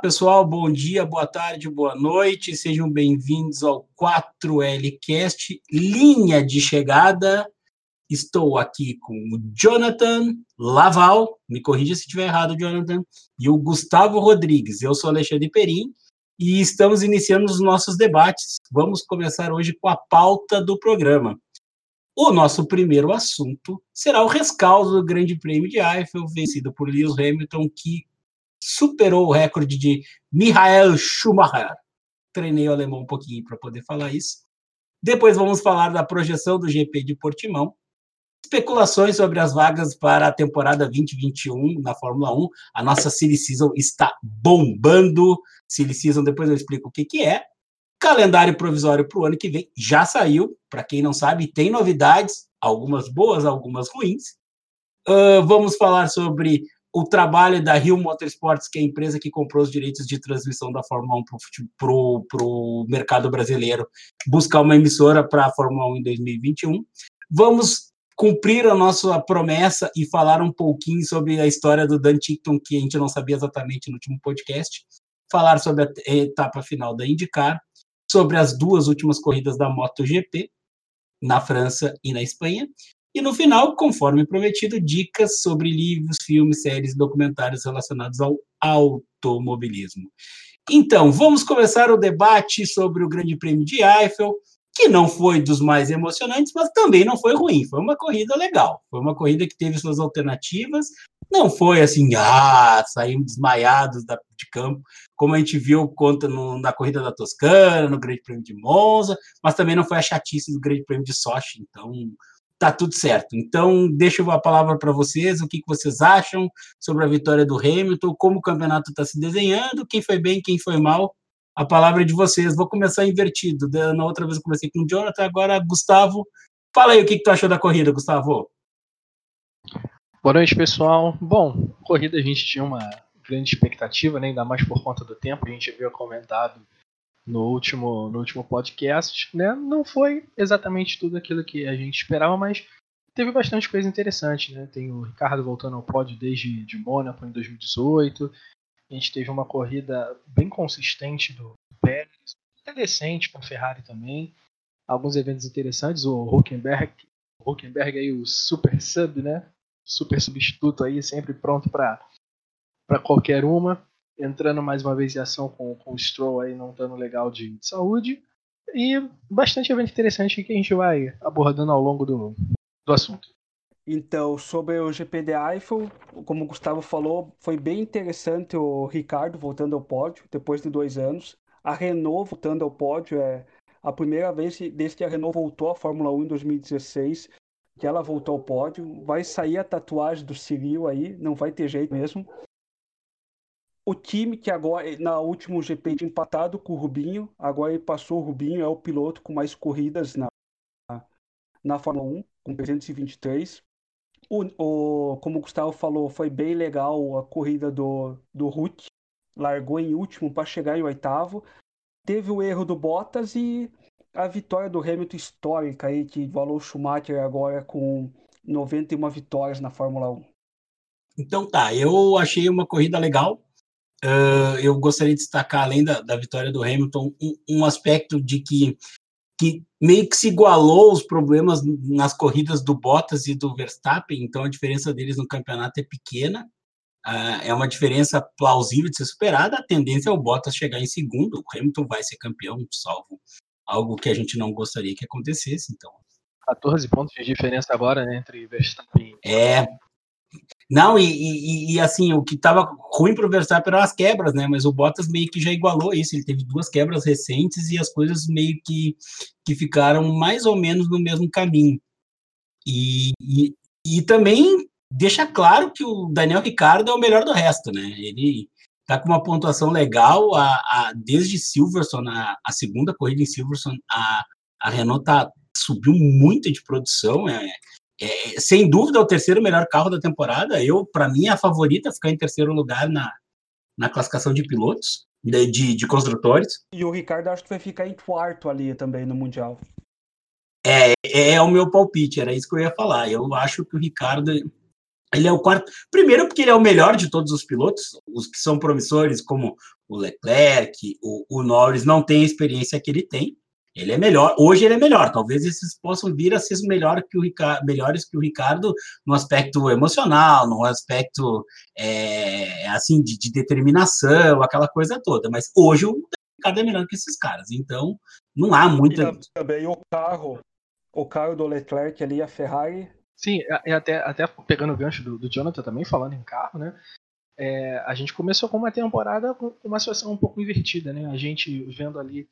Pessoal, bom dia, boa tarde, boa noite, sejam bem-vindos ao 4Lcast, linha de chegada. Estou aqui com o Jonathan Laval, me corrija se estiver errado, Jonathan, e o Gustavo Rodrigues. Eu sou Alexandre Perim e estamos iniciando os nossos debates. Vamos começar hoje com a pauta do programa. O nosso primeiro assunto será o rescaldo do Grande Prêmio de Eiffel, vencido por Lewis Hamilton, que superou o recorde de Michael Schumacher. Treinei o alemão um pouquinho para poder falar isso. Depois vamos falar da projeção do GP de Portimão, especulações sobre as vagas para a temporada 2021 na Fórmula 1. A nossa Silly Season está bombando. Silly Season, depois eu explico o que, que é. Calendário provisório para o ano que vem já saiu. Para quem não sabe, tem novidades, algumas boas, algumas ruins. Uh, vamos falar sobre o trabalho da Rio Motorsports, que é a empresa que comprou os direitos de transmissão da Fórmula 1 para o mercado brasileiro, buscar uma emissora para a Fórmula 1 em 2021. Vamos cumprir a nossa promessa e falar um pouquinho sobre a história do Dan Tickton, que a gente não sabia exatamente no último podcast, falar sobre a etapa final da IndyCar, sobre as duas últimas corridas da MotoGP, na França e na Espanha, e no final, conforme prometido, dicas sobre livros, filmes, séries documentários relacionados ao automobilismo. Então, vamos começar o debate sobre o Grande Prêmio de Eiffel, que não foi dos mais emocionantes, mas também não foi ruim. Foi uma corrida legal. Foi uma corrida que teve suas alternativas. Não foi assim, ah, saímos desmaiados da, de campo, como a gente viu conta no, na corrida da Toscana, no Grande Prêmio de Monza, mas também não foi a chatice do Grande Prêmio de Sochi. Então, tá tudo certo. Então, deixo a palavra para vocês, o que, que vocês acham sobre a vitória do Hamilton, como o campeonato está se desenhando, quem foi bem, quem foi mal. A palavra é de vocês. Vou começar invertido. Na outra vez eu comecei com o Jonathan, agora Gustavo. Fala aí o que, que tu achou da corrida, Gustavo. Boa noite, pessoal. Bom, corrida a gente tinha uma grande expectativa, né? ainda mais por conta do tempo. A gente havia comentado no último, no último podcast, né? Não foi exatamente tudo aquilo que a gente esperava, mas teve bastante coisa interessante, né? Tem o Ricardo voltando ao pódio desde de Mônaco em 2018. A gente teve uma corrida bem consistente do Pérez, até decente com a Ferrari também. Alguns eventos interessantes, o Huckenberg, o Huckenberg aí o super sub, né? Super substituto aí, sempre pronto para para qualquer uma entrando mais uma vez em ação com, com o Stroll aí não estando legal de, de saúde. E bastante evento interessante que a gente vai abordando ao longo do, do assunto. Então, sobre o GP de Eiffel, como o Gustavo falou, foi bem interessante o Ricardo voltando ao pódio depois de dois anos. A Renault voltando ao pódio é a primeira vez desde que a Renault voltou à Fórmula 1 em 2016 que ela voltou ao pódio. Vai sair a tatuagem do Cyril aí, não vai ter jeito mesmo o time que agora, na último GP, tinha empatado com o Rubinho, agora ele passou o Rubinho, é o piloto com mais corridas na, na Fórmula 1, com 323. O, o, como o Gustavo falou, foi bem legal a corrida do, do Hulk, largou em último para chegar em oitavo. Teve o erro do Bottas e a vitória do Hamilton histórica aí, que igualou o Schumacher agora com 91 vitórias na Fórmula 1. Então tá, eu achei uma corrida legal. Uh, eu gostaria de destacar, além da, da vitória do Hamilton, um, um, aspecto de que, que meio que se igualou os problemas nas corridas do Bottas e do Verstappen, então a diferença deles no campeonato é pequena, uh, é uma diferença plausível de ser superada, a tendência é o Bottas chegar em segundo, o Hamilton vai ser campeão, salvo algo que a gente não gostaria que acontecesse, então... 14 pontos de diferença agora né, entre Verstappen e É, não, e, e, e, assim, o que estava ruim para o Verstappen eram as quebras, né? Mas o Bottas meio que já igualou isso. Ele teve duas quebras recentes e as coisas meio que, que ficaram mais ou menos no mesmo caminho. E, e, e também deixa claro que o Daniel Ricardo é o melhor do resto, né? Ele tá com uma pontuação legal. A, a desde Silverstone, a, a, segunda corrida em Silverstone, a, a Renault tá, subiu muito de produção. É, é, sem dúvida, é o terceiro melhor carro da temporada. Eu, para mim, é a favorita ficar em terceiro lugar na, na classificação de pilotos, de, de, de, construtores. E o Ricardo acho que vai ficar em quarto ali também no Mundial. É, é, é o meu palpite, era isso que eu ia falar. Eu acho que o Ricardo Ele é o quarto. Primeiro, porque ele é o melhor de todos os pilotos, os que são promissores, como o Leclerc, o, o Norris, não tem a experiência que ele tem. Ele é melhor, hoje ele é melhor. Talvez esses possam vir a ser melhor que o Ricardo, melhores que o Ricardo no aspecto emocional, no aspecto é, assim de, de, determinação, aquela coisa toda. Mas hoje o Ricardo é melhor que esses caras. Então não há muita. E também o carro, o carro do Leclerc ali, a Ferrari. Sim, é, é até, até pegando o gancho do, do Jonathan também falando em carro, né? É, a gente começou com uma temporada com uma situação um pouco invertida, né? A gente vendo ali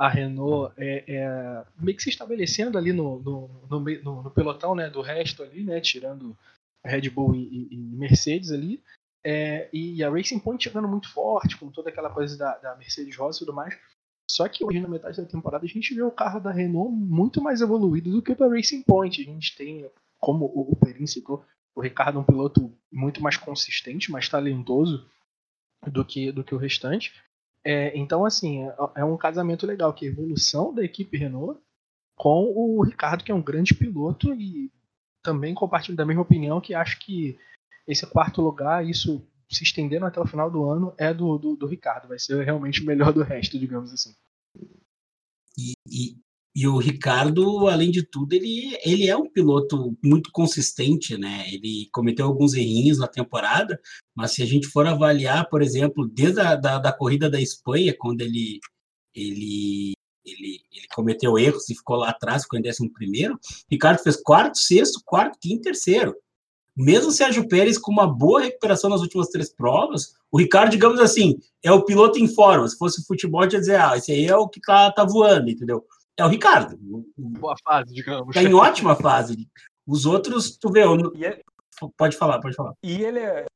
a Renault é, é, meio que se estabelecendo ali no, no, no, no, pelotão né, do resto ali, né, tirando Red Bull e, e, e Mercedes ali, é, e a Racing Point chegando muito forte, com toda aquela coisa da, da Mercedes Rosa e tudo mais. Só que hoje, na metade da temporada, a gente vê o carro da Renault muito mais evoluído do que o da Racing Point. A gente tem, como o, o Perin citou, o Ricardo é um piloto muito mais consistente, mais talentoso do que, do que o restante. É, então, assim, é, é um casamento legal, que é a evolução da equipe Renault com o Ricardo, que é um grande piloto e também compartilho da mesma opinião que acho que esse quarto lugar, isso se estendendo até o final do ano, é do, do, do Ricardo. Vai ser realmente o melhor do resto, digamos assim. E, e, e o Ricardo, além de tudo, ele, ele é um piloto muito consistente, né? Ele cometeu alguns errinhos na temporada, mas se a gente for avaliar, por exemplo, desde a da, da corrida da Espanha, quando ele, ele, ele, ele cometeu erros e ficou lá atrás, ficou em décimo primeiro, Ricardo fez quarto, sexto, quarto, quinto, terceiro. Mesmo Sérgio Pérez com uma boa recuperação nas últimas três provas, o Ricardo, digamos assim, é o piloto em forma. Se fosse futebol, ia dizer, ah, esse aí é o que tá, tá voando, entendeu? É o Ricardo. Boa fase, digamos. Está em ótima fase. Os outros, tu vê, é... pode falar, pode falar. E ele é,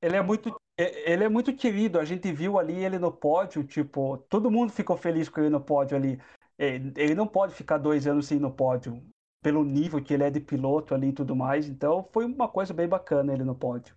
ele é muito ele é muito querido. A gente viu ali ele no pódio, tipo, todo mundo ficou feliz com ele no pódio ali. Ele não pode ficar dois anos sem no pódio, pelo nível que ele é de piloto ali e tudo mais. Então foi uma coisa bem bacana ele no pódio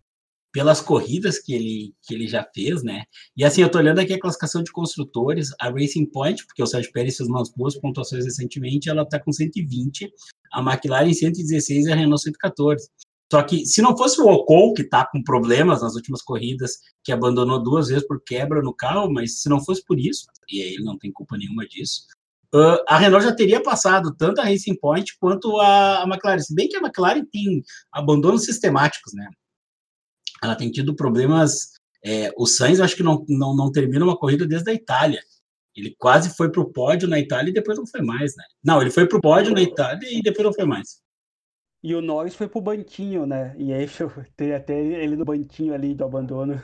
pelas corridas que ele, que ele já fez, né? E assim, eu tô olhando aqui a classificação de construtores, a Racing Point, porque o Sérgio Pérez fez umas boas pontuações recentemente, ela tá com 120, a McLaren 116 e a Renault 114. Só que se não fosse o Ocon, que tá com problemas nas últimas corridas, que abandonou duas vezes por quebra no carro, mas se não fosse por isso, e ele não tem culpa nenhuma disso, Uh, a Renault já teria passado tanto a Racing Point quanto a, a McLaren. Se bem que a McLaren tem abandonos sistemáticos, né? Ela tem tido problemas. É, o Sainz, eu acho que não, não, não termina uma corrida desde a Itália. Ele quase foi para o pódio na Itália e depois não foi mais, né? Não, ele foi para o pódio na Itália e depois não foi mais. E o Norris foi para o banquinho, né? E aí tem até ele no banquinho ali do abandono.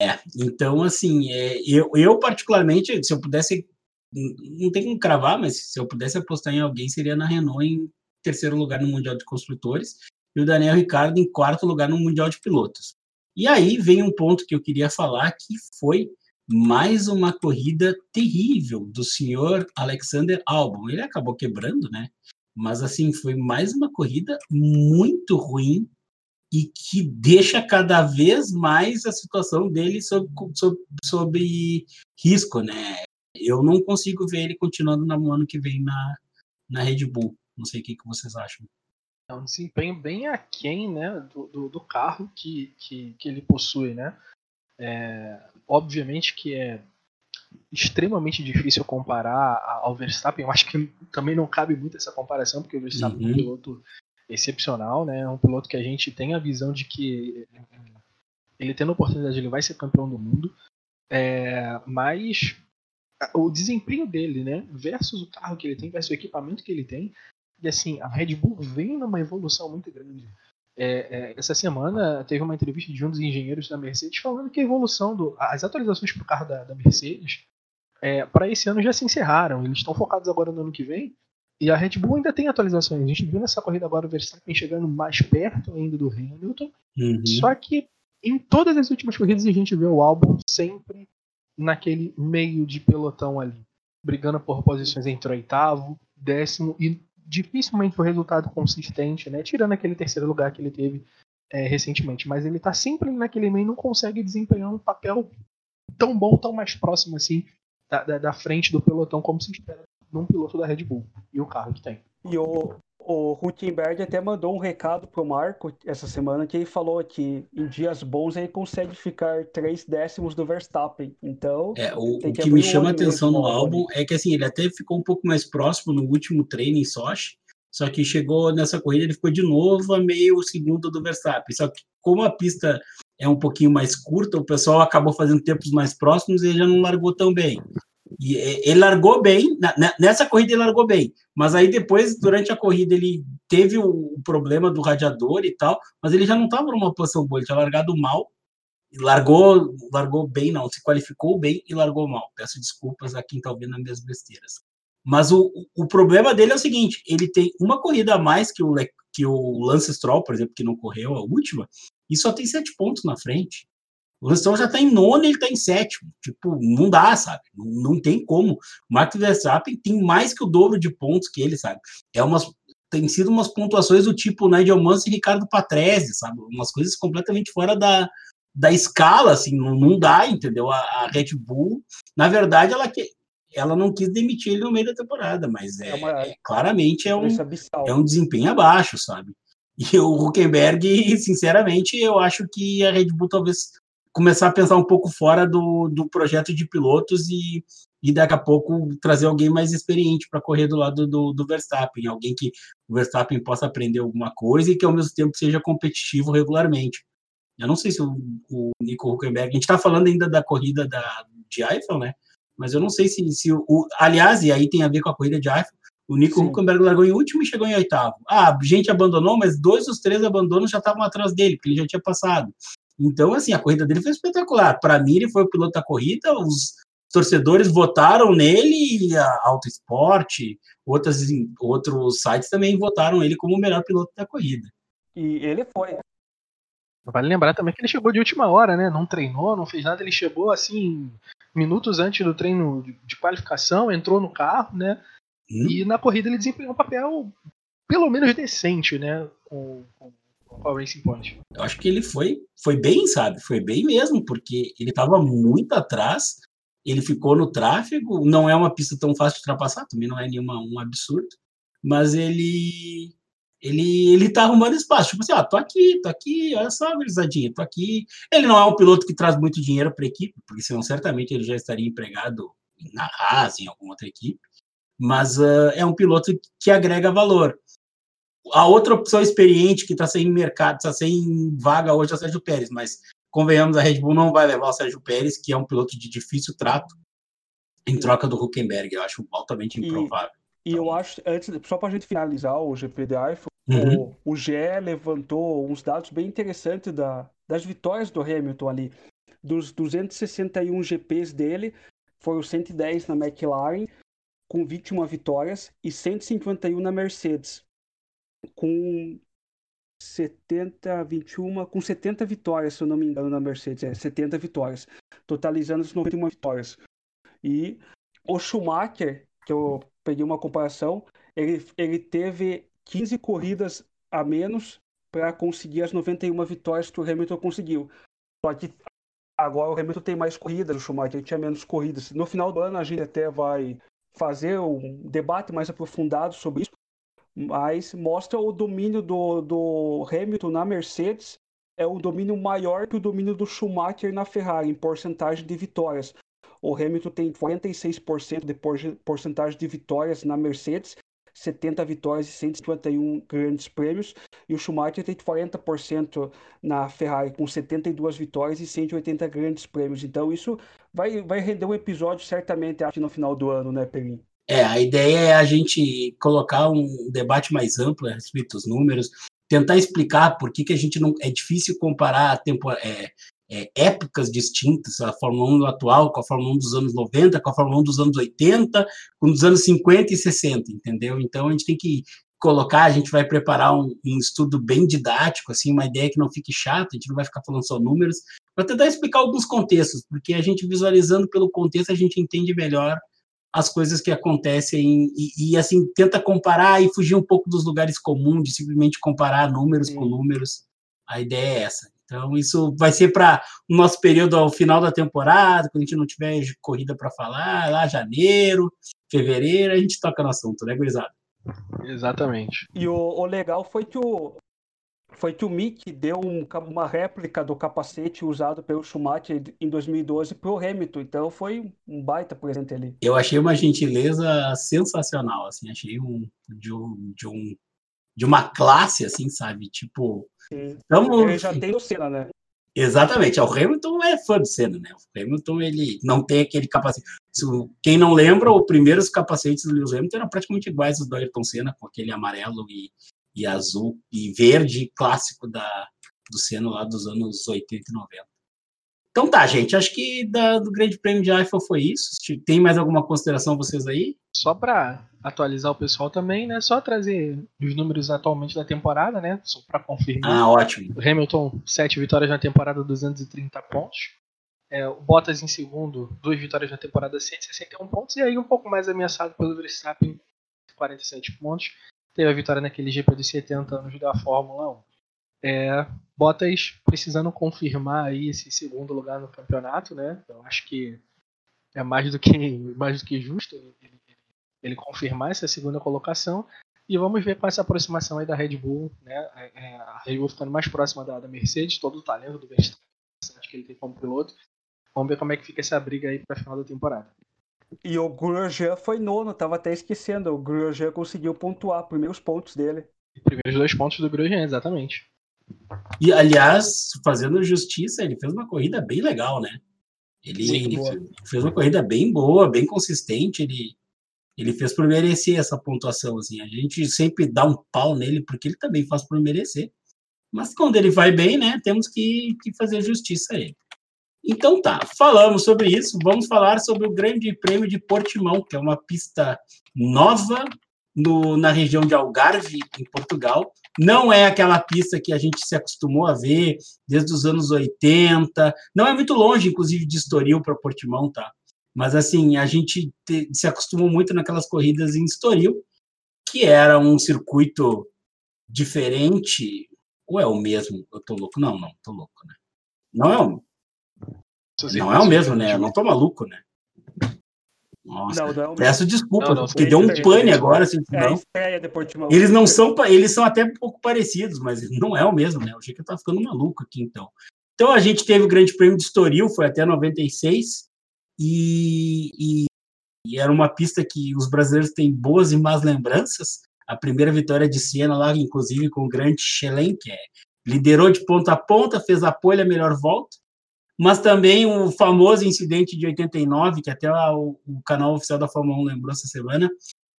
É, então, assim, é, eu, eu particularmente, se eu pudesse, não tem como cravar, mas se eu pudesse apostar em alguém, seria na Renault em terceiro lugar no Mundial de Construtores e o Daniel Ricardo em quarto lugar no Mundial de Pilotos. E aí vem um ponto que eu queria falar, que foi mais uma corrida terrível do senhor Alexander Albon. Ele acabou quebrando, né? Mas assim, foi mais uma corrida muito ruim e que deixa cada vez mais a situação dele sob, sob, sob risco, né? Eu não consigo ver ele continuando no ano que vem na, na Red Bull. Não sei o que, que vocês acham. É um desempenho bem aquém né, do, do, do carro que, que, que, ele possui. Né? É, obviamente que é extremamente difícil comparar ao Verstappen. Eu acho que também não cabe muito essa comparação, porque o Verstappen uhum. é um uhum. piloto excepcional, né? É um piloto que a gente tem a visão de que ele tendo a oportunidade ele vai ser campeão do mundo. É, mas o desempenho dele, né, versus o carro que ele tem, versus o equipamento que ele tem, e assim, a Red Bull vem numa evolução muito grande. É, é, essa semana teve uma entrevista de um dos engenheiros da Mercedes falando que a evolução do, as atualizações para o carro da, da Mercedes é, para esse ano já se encerraram. Eles estão focados agora no ano que vem. E a Red Bull ainda tem atualizações. A gente viu nessa corrida agora o Verstappen chegando mais perto ainda do Hamilton. Uhum. Só que em todas as últimas corridas a gente vê o álbum sempre naquele meio de pelotão ali, brigando por posições entre oitavo, décimo e dificilmente o resultado consistente, né? Tirando aquele terceiro lugar que ele teve é, recentemente. Mas ele tá sempre naquele meio e não consegue desempenhar um papel tão bom, tão mais próximo assim da, da, da frente do pelotão como se espera num piloto da Red Bull e o carro que tem. E o, o Huckenberg até mandou um recado pro Marco essa semana que ele falou que em dias bons ele consegue ficar três décimos do Verstappen. Então, é, o, que, o que me chama a atenção no álbum é que assim, ele até ficou um pouco mais próximo no último treino em Sochi, só que chegou nessa corrida ele ficou de novo a meio segundo do Verstappen. Só que como a pista é um pouquinho mais curta, o pessoal acabou fazendo tempos mais próximos e ele já não largou tão bem. E ele largou bem, nessa corrida ele largou bem, mas aí depois, durante a corrida, ele teve o problema do radiador e tal, mas ele já não estava numa posição boa, ele tinha largado mal, largou, largou bem, não, se qualificou bem e largou mal. Peço desculpas a quem está ouvindo as minhas besteiras. Mas o, o problema dele é o seguinte: ele tem uma corrida a mais que o, que o Lance Stroll, por exemplo, que não correu a última, e só tem sete pontos na frente. O Russell já está em nono e ele está em sétimo. Tipo, não dá, sabe? Não, não tem como. O Max Verstappen tem mais que o dobro de pontos que ele, sabe? É umas, tem sido umas pontuações do tipo Nigel Mansell e Ricardo Patrese, sabe? Umas coisas completamente fora da, da escala, assim, não, não dá, entendeu? A, a, Red Bull, na verdade, ela, que, ela não quis demitir ele no meio da temporada, mas é, é, uma, é claramente é um, é um desempenho abaixo, sabe? E o Huckenberg, sinceramente, eu acho que a Red Bull talvez começar a pensar um pouco fora do, do projeto de pilotos e, e daqui a pouco trazer alguém mais experiente para correr do lado do, do Verstappen, alguém que o Verstappen possa aprender alguma coisa e que ao mesmo tempo seja competitivo regularmente. Eu não sei se o, o Nico Huckenberg, a gente está falando ainda da corrida da, de Eiffel, né? Mas eu não sei se, se o, aliás, e aí tem a ver com a corrida de Eiffel, o Nico Sim. Huckenberg largou em último e chegou em oitavo. Ah, a gente abandonou, mas dois dos três abandonos já estavam atrás dele, porque ele já tinha passado. Então, assim, a corrida dele foi espetacular. Para mim, ele foi o piloto da corrida, os torcedores votaram nele, a Auto Esporte, outras, outros sites também votaram ele como o melhor piloto da corrida. E ele foi. Vale lembrar também que ele chegou de última hora, né? Não treinou, não fez nada, ele chegou assim, minutos antes do treino de qualificação, entrou no carro, né? Hum. E na corrida ele desempenhou um papel pelo menos decente, né? Com, com qual Racing Point? Eu acho que ele foi, foi bem, sabe? Foi bem mesmo, porque ele estava muito atrás, ele ficou no tráfego, não é uma pista tão fácil de ultrapassar, também não é nenhuma um absurdo, mas ele ele ele tá arrumando espaço, tipo assim, ó, tô aqui, tô aqui, olha só, gurizadinha, tô aqui. Ele não é um piloto que traz muito dinheiro para a equipe, porque senão certamente ele já estaria empregado na Haas, em alguma outra equipe, mas uh, é um piloto que agrega valor. A outra opção experiente que está sem mercado, está sem vaga hoje é o Sérgio Pérez, mas convenhamos, a Red Bull não vai levar o Sérgio Pérez, que é um piloto de difícil trato, em troca do Huckenberg. Eu acho altamente improvável. E, e eu acho, antes, só para a gente finalizar o GP de Eiffel, uhum. o, o GE levantou uns dados bem interessantes da, das vitórias do Hamilton ali. Dos 261 GPs dele, foram 110 na McLaren, com 21 vitórias, e 151 na Mercedes com 70, 21, com 70 vitórias, se eu não me engano, na Mercedes. É, 70 vitórias, totalizando as 91 vitórias. E o Schumacher, que eu peguei uma comparação, ele, ele teve 15 corridas a menos para conseguir as 91 vitórias que o Hamilton conseguiu. Só que agora o Hamilton tem mais corridas, o Schumacher tinha menos corridas. No final do ano a gente até vai fazer um debate mais aprofundado sobre isso, mas mostra o domínio do, do Hamilton na Mercedes é um domínio maior que o domínio do Schumacher na Ferrari em porcentagem de vitórias. O Hamilton tem 46% de porcentagem de vitórias na Mercedes, 70 vitórias e 151 grandes prêmios, e o Schumacher tem 40% na Ferrari, com 72 vitórias e 180 grandes prêmios. Então isso vai, vai render um episódio certamente acho no final do ano, né, Perim? É, a ideia é a gente colocar um debate mais amplo a respeito dos números, tentar explicar por que, que a gente não. É difícil comparar tempo, é, é, épocas distintas, a Fórmula 1 atual com a Fórmula 1 dos anos 90, com a Fórmula 1 dos anos 80, com os anos 50 e 60, entendeu? Então a gente tem que colocar, a gente vai preparar um, um estudo bem didático, assim, uma ideia que não fique chata, a gente não vai ficar falando só números, para tentar explicar alguns contextos, porque a gente visualizando pelo contexto a gente entende melhor as coisas que acontecem e, e, assim tenta comparar e fugir um pouco dos lugares comuns de simplesmente comparar números Sim. com números. A ideia é essa. Então isso vai ser para o nosso período ao final da temporada, quando a gente não tiver corrida para falar, lá janeiro, fevereiro, a gente toca no assunto, né, gurizada? Exatamente. E o, o legal foi que o, foi que o Mick deu um, uma réplica do capacete usado pelo Schumacher em 2012 para o Hamilton. Então foi um baita presente ali. Eu achei uma gentileza sensacional, assim, achei um de um de, um, de uma classe, assim, sabe? Tipo, Tamo... ele já tem o Senna, né? Exatamente, o Hamilton é fã do Senna, né? O Hamilton ele não tem aquele capacete. Quem não lembra, os primeiros capacetes do Lewis Hamilton eram praticamente iguais aos do Ayrton Senna, com aquele amarelo e e azul e verde clássico da, do Senna lá dos anos 80 e 90. Então tá, gente, acho que da, do Grande Prêmio de Eiffel foi isso. Tem mais alguma consideração vocês aí? Só para atualizar o pessoal também, né? Só trazer os números atualmente da temporada, né? Só para confirmar. Ah, ótimo. Hamilton, 7 vitórias na temporada, 230 pontos. É, o Bottas em segundo, 2 vitórias na temporada, 161 pontos. E aí um pouco mais ameaçado pelo Verstappen, 47 pontos teve a vitória naquele GP dos 70 anos da Fórmula 1. É, Bottas precisando confirmar aí esse segundo lugar no campeonato, né? Eu acho que é mais do que mais do que justo ele, ele, ele confirmar essa segunda colocação. E vamos ver com essa aproximação aí da Red Bull, né? É, é a Red Bull ficando mais próxima da, da Mercedes, todo o talento do Verstappen que ele tem como piloto. Vamos ver como é que fica essa briga aí para a final da temporada. E o Grosjean foi nono, tava até esquecendo. O Grosjean conseguiu pontuar, primeiros pontos dele. Primeiros dois pontos do Grosjean, exatamente. E, aliás, fazendo justiça, ele fez uma corrida bem legal, né? Ele, ele fez uma corrida bem boa, bem consistente. Ele, ele fez por merecer essa pontuação. Assim. A gente sempre dá um pau nele, porque ele também faz por merecer. Mas quando ele vai bem, né, temos que, que fazer justiça a ele. Então tá, falamos sobre isso. Vamos falar sobre o Grande Prêmio de Portimão, que é uma pista nova no, na região de Algarve, em Portugal. Não é aquela pista que a gente se acostumou a ver desde os anos 80. Não é muito longe, inclusive, de Estoril para Portimão, tá? Mas assim, a gente te, se acostumou muito naquelas corridas em Estoril, que era um circuito diferente. Ou é o mesmo? Eu tô louco? Não, não, tô louco, né? Não é o não é o mesmo, né? Eu não tô maluco, né? Nossa, não, não é peço desculpa, não, não, porque deu um pane agora. Assim, é, não. Eles não são, eles são até um pouco parecidos, mas não é o mesmo, né? Eu achei que eu tava ficando maluco aqui, então. Então a gente teve o Grande Prêmio de Estoril, foi até 96, e, e, e era uma pista que os brasileiros têm boas e más lembranças. A primeira vitória de Siena lá, inclusive com o grande Schelen, que é, liderou de ponta a ponta, fez a pole a melhor volta, mas também o famoso incidente de 89, que até o, o canal oficial da Fórmula 1 lembrou essa semana,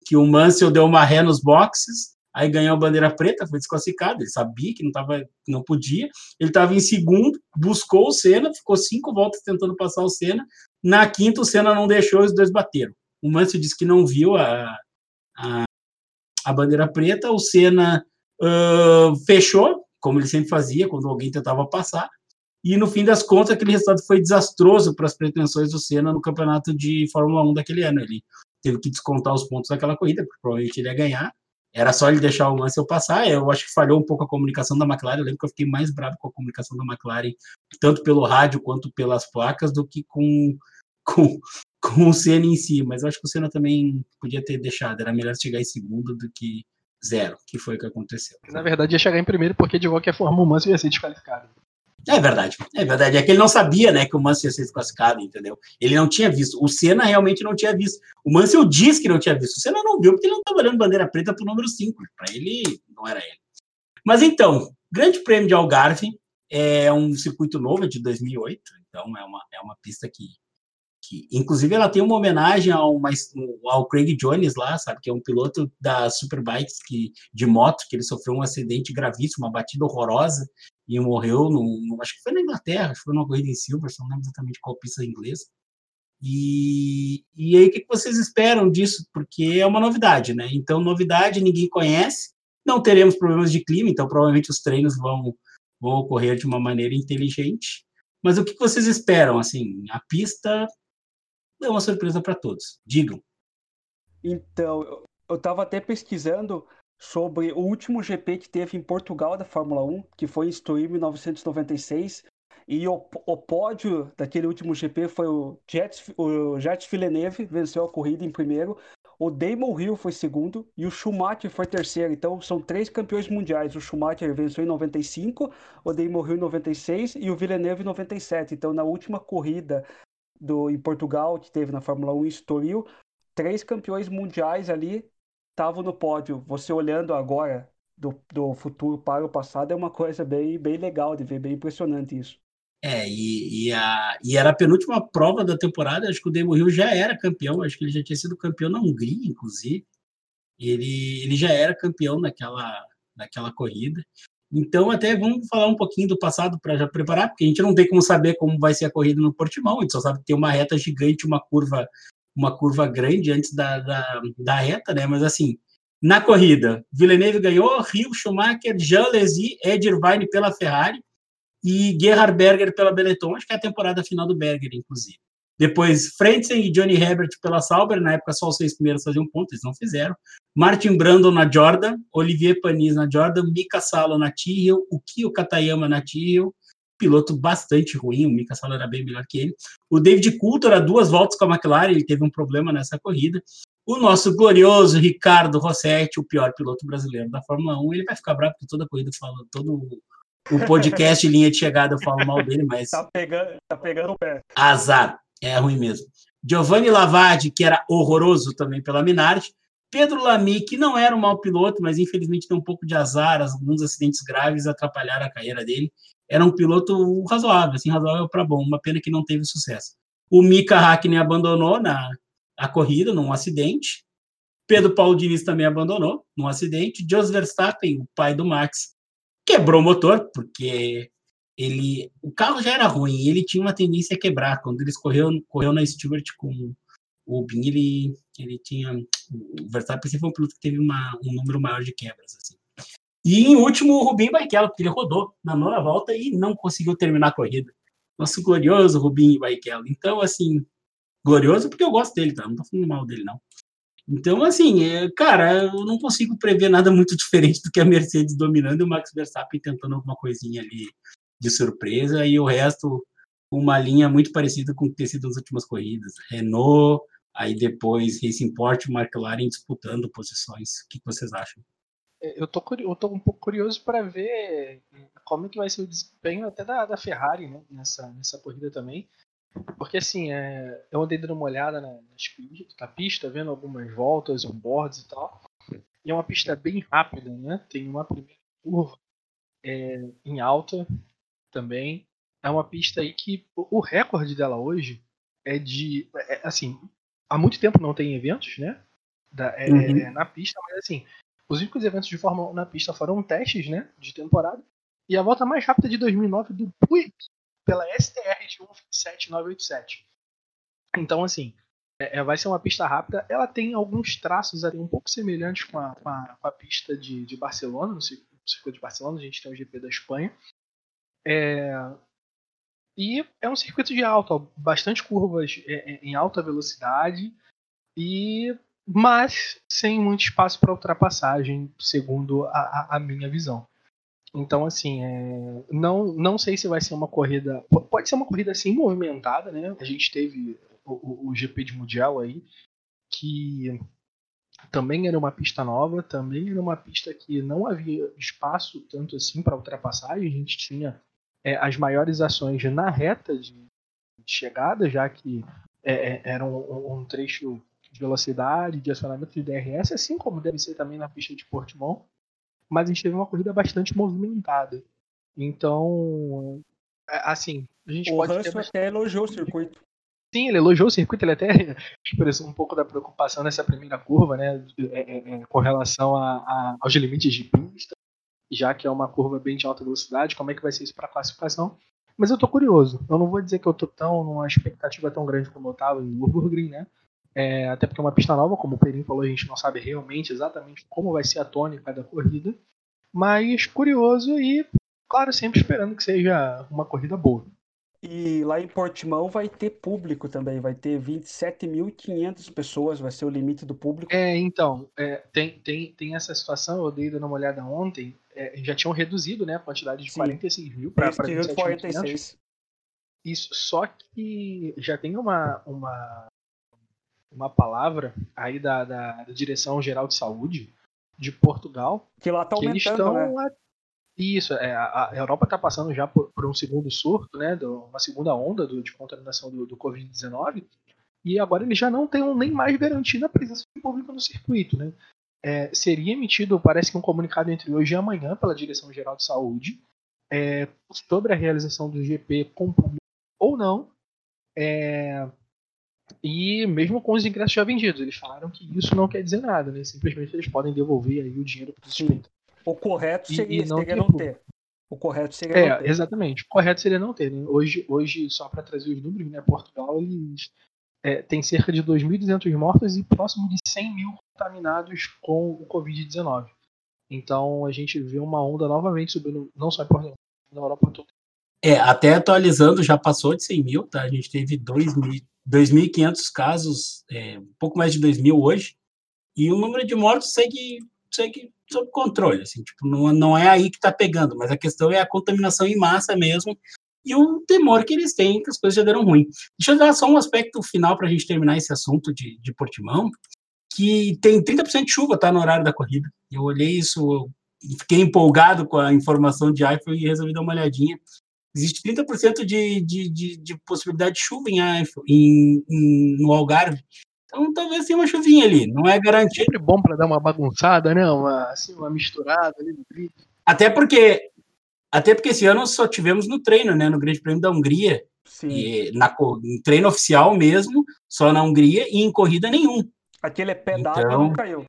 que o Mansell deu uma ré nos boxes, aí ganhou a bandeira preta, foi desclassificado, ele sabia que não, tava, não podia, ele estava em segundo, buscou o Senna, ficou cinco voltas tentando passar o Senna, na quinta o Senna não deixou, os dois bateram. O Mansell disse que não viu a, a, a bandeira preta, o Senna uh, fechou, como ele sempre fazia, quando alguém tentava passar, e no fim das contas, aquele resultado foi desastroso para as pretensões do Senna no campeonato de Fórmula 1 daquele ano. Ele teve que descontar os pontos daquela corrida, porque provavelmente ele ia ganhar. Era só ele deixar o Mansell passar. Eu acho que falhou um pouco a comunicação da McLaren. Eu lembro que eu fiquei mais bravo com a comunicação da McLaren, tanto pelo rádio quanto pelas placas, do que com, com, com o Senna em si. Mas eu acho que o Senna também podia ter deixado. Era melhor chegar em segundo do que zero, que foi o que aconteceu. Na verdade, ia chegar em primeiro, porque de qualquer forma o Mansell ia ser desqualificado. É verdade, é verdade. É que ele não sabia, né, que o Mansell ia ser desclassificado, entendeu? Ele não tinha visto. O Senna realmente não tinha visto. O Mansell diz que não tinha visto. O Senna não viu porque ele não estava olhando bandeira preta para o número 5. Para ele, não era ele. Mas então, Grande Prêmio de Algarve é um circuito novo, é de 2008. Então, é uma, é uma pista que, que, inclusive, ela tem uma homenagem ao, ao Craig Jones lá, sabe? Que é um piloto da Superbikes que, de moto, que ele sofreu um acidente gravíssimo, uma batida horrorosa e morreu, no, no, acho que foi na Inglaterra, acho que foi numa corrida em Silverstone, não lembro exatamente qual pista inglesa. E, e aí, o que vocês esperam disso? Porque é uma novidade, né? Então, novidade, ninguém conhece, não teremos problemas de clima, então provavelmente os treinos vão, vão ocorrer de uma maneira inteligente. Mas o que vocês esperam? Assim, a pista é uma surpresa para todos. Digam. Então, eu estava até pesquisando sobre o último GP que teve em Portugal da Fórmula 1, que foi em Estoril em 1996. E o, o pódio daquele último GP foi o Jets, o Jets Villeneuve, venceu a corrida em primeiro. o Damon Hill foi segundo e o Schumacher foi terceiro. Então são três campeões mundiais. O Schumacher venceu em 95, o Damon Hill em 96 e o Villeneuve em 97. Então na última corrida do, em Portugal, que teve na Fórmula 1 em Estoril, três campeões mundiais ali estavam no pódio. Você olhando agora do, do futuro para o passado é uma coisa bem, bem legal de ver, bem impressionante isso. É, e, e, a, e era a penúltima prova da temporada, acho que o Demo Rio já era campeão, acho que ele já tinha sido campeão na Hungria, inclusive. Ele, ele já era campeão naquela, naquela corrida. Então, até vamos falar um pouquinho do passado para já preparar, porque a gente não tem como saber como vai ser a corrida no Portimão, a gente só sabe que tem uma reta gigante, uma curva uma curva grande antes da, da, da reta, né? Mas assim, na corrida, Villeneuve ganhou, Rio, Schumacher, Jean Lézy, Ed Irvine pela Ferrari, e Gerhard Berger pela Benetton, acho que é a temporada final do Berger, inclusive. Depois, Frentzen e Johnny Herbert pela Sauber, na época só os seis primeiros faziam ponto, eles não fizeram. Martin Brandon na Jordan, Olivier Panis na Jordan, Mika Salo na Tyrrell, o Kio Katayama na Tyrrell, piloto bastante ruim, o Mika Salo era bem melhor que ele. O David Coulter, a duas voltas com a McLaren, ele teve um problema nessa corrida. O nosso glorioso Ricardo Rossetti, o pior piloto brasileiro da Fórmula 1, ele vai ficar bravo porque toda corrida fala, todo o podcast linha de chegada eu falo mal dele, mas. Tá pegando, tá pegando o pé. Azar, é ruim mesmo. Giovanni Lavadi, que era horroroso também pela Minardi. Pedro Lamy, que não era um mau piloto, mas infelizmente tem um pouco de azar, alguns acidentes graves atrapalharam a carreira dele. Era um piloto razoável, assim, razoável para bom, uma pena que não teve sucesso. O Mika Hakkinen abandonou na a corrida num acidente. Pedro Paulo Diniz também abandonou num acidente. Jos Verstappen, o pai do Max, quebrou o motor, porque ele o carro já era ruim, ele tinha uma tendência a quebrar. Quando ele correu, correu na Stewart com o Bin, ele, ele tinha. O Verstappen foi um piloto que teve uma, um número maior de quebras. Assim. E em último, o Rubinho Barrichello, porque ele rodou na nona volta e não conseguiu terminar a corrida. Nosso glorioso Rubinho Barrichello. Então, assim, glorioso porque eu gosto dele, tá? Não tô falando mal dele, não. Então, assim, é, cara, eu não consigo prever nada muito diferente do que a Mercedes dominando e o Max Verstappen tentando alguma coisinha ali de surpresa e o resto uma linha muito parecida com o que tem sido nas últimas corridas. Renault, aí depois Racing Point e McLaren disputando posições. O que vocês acham? É, eu tô, eu tô um pouco curioso para ver como é que vai ser o desempenho até da, da Ferrari né, nessa, nessa corrida também. Porque assim, é, eu andei dando uma olhada na, na pista, vendo algumas voltas, onboards e tal. E é uma pista bem rápida, né? Tem uma primeira curva é, em alta também. É uma pista aí que o recorde dela hoje é de. É, assim, há muito tempo não tem eventos, né? Da, é, uhum. É, na pista, mas assim, os únicos eventos de Fórmula 1 na pista foram testes, né? De temporada. E a volta mais rápida de 2009 do Buick pela STR de 127987. Então, assim, é, é, vai ser uma pista rápida. Ela tem alguns traços ali um pouco semelhantes com a, com a, com a pista de, de Barcelona, no circuito de Barcelona, a gente tem o GP da Espanha. É, e é um circuito de alta, bastante curvas é, é, em alta velocidade, e mas sem muito espaço para ultrapassagem, segundo a, a, minha visão. Então, assim, é, não, não sei se vai ser uma corrida. Pode ser uma corrida assim movimentada, né? A gente teve o, o, GP de Mundial aí, que também era uma pista nova, também era uma pista que não havia espaço tanto assim para ultrapassagem. A gente tinha é, as maiores ações na reta de, de chegada, já que é, é era um, um, trecho de velocidade, de acionamento de DRS, assim como deve ser também na pista de Portimão mas a gente teve uma corrida bastante movimentada. Então, é, assim, a gente o pode. O bastante... até elogiou o circuito. Sim, ele elogiou o circuito, ele até expressou um pouco da preocupação nessa primeira curva, né, é, com relação a, a, aos limites de pista, já que é uma curva bem de alta velocidade, como é que vai ser isso para a classificação. Mas eu tô curioso. Eu não vou dizer que eu tô tão numa expectativa tão grande como eu tava em Nürburgring, né? É, até porque é uma pista nova, como o Perim falou, a gente não sabe realmente exatamente como vai ser a tônica da corrida. Mas curioso e, claro, sempre esperando que seja uma corrida boa. E lá em Portimão vai ter público também, vai ter 27.500 pessoas, vai ser o limite do público. É, então, é, tem, tem, tem essa situação, eu dei dando uma olhada ontem, é, já tinham reduzido né, a quantidade de Sim. 46 mil para 46. Isso, só que já tem uma, uma uma palavra aí da, da, da Direção Geral de Saúde de Portugal. Que lá tá aumentando, que eles estão né? Isso, é, a, Europa está passando já por, por, um segundo surto, né, do, uma segunda onda do, de contaminação do, do Covid-19, e agora eles já não têm nem mais garantia a presença do público no circuito. Né. É, seria emitido, parece que um comunicado entre hoje e amanhã pela Direção Geral de Saúde é, sobre a realização do GP com público ou não, é, e mesmo com os ingressos já vendidos, eles falaram que isso não quer dizer nada, né? Simplesmente eles podem devolver aí o dinheiro para o. O correto seria, e, e não, seria não ter. O correto seria é, não ter. Exatamente. O correto seria não ter. Né? Hoje, hoje, só para trazer os números, né? Portugal eles é, tem cerca de 2.200 mortos e próximo de 100 mil contaminados com o Covid-19. Então a gente vê uma onda novamente subindo, não só em Portugal, na Europa toda. É, até atualizando, já passou de 100 mil, tá? A gente teve 2.500 casos, é, um pouco mais de 2 mil hoje, e o número de mortos segue, segue sob controle, assim, tipo, não, não é aí que está pegando, mas a questão é a contaminação em massa mesmo e o temor que eles têm que as coisas já deram ruim. Deixa eu dar só um aspecto final para a gente terminar esse assunto de, de Portimão, que tem 30% de chuva, tá, no horário da corrida. Eu olhei isso, fiquei empolgado com a informação de Eiffel e resolvi dar uma olhadinha. Existe 30% de, de, de, de possibilidade de chuva em Eiffel, em, em, no Algarve. Então talvez tenha uma chuvinha ali, não é garantido. Sempre bom para dar uma bagunçada, né? Uma, assim, uma misturada ali no grid. Até porque, até porque esse ano só tivemos no treino, né? No Grande Prêmio da Hungria. Sim. E na, em treino oficial mesmo, só na Hungria e em corrida nenhum. Aquele é pé d'água então, não caiu.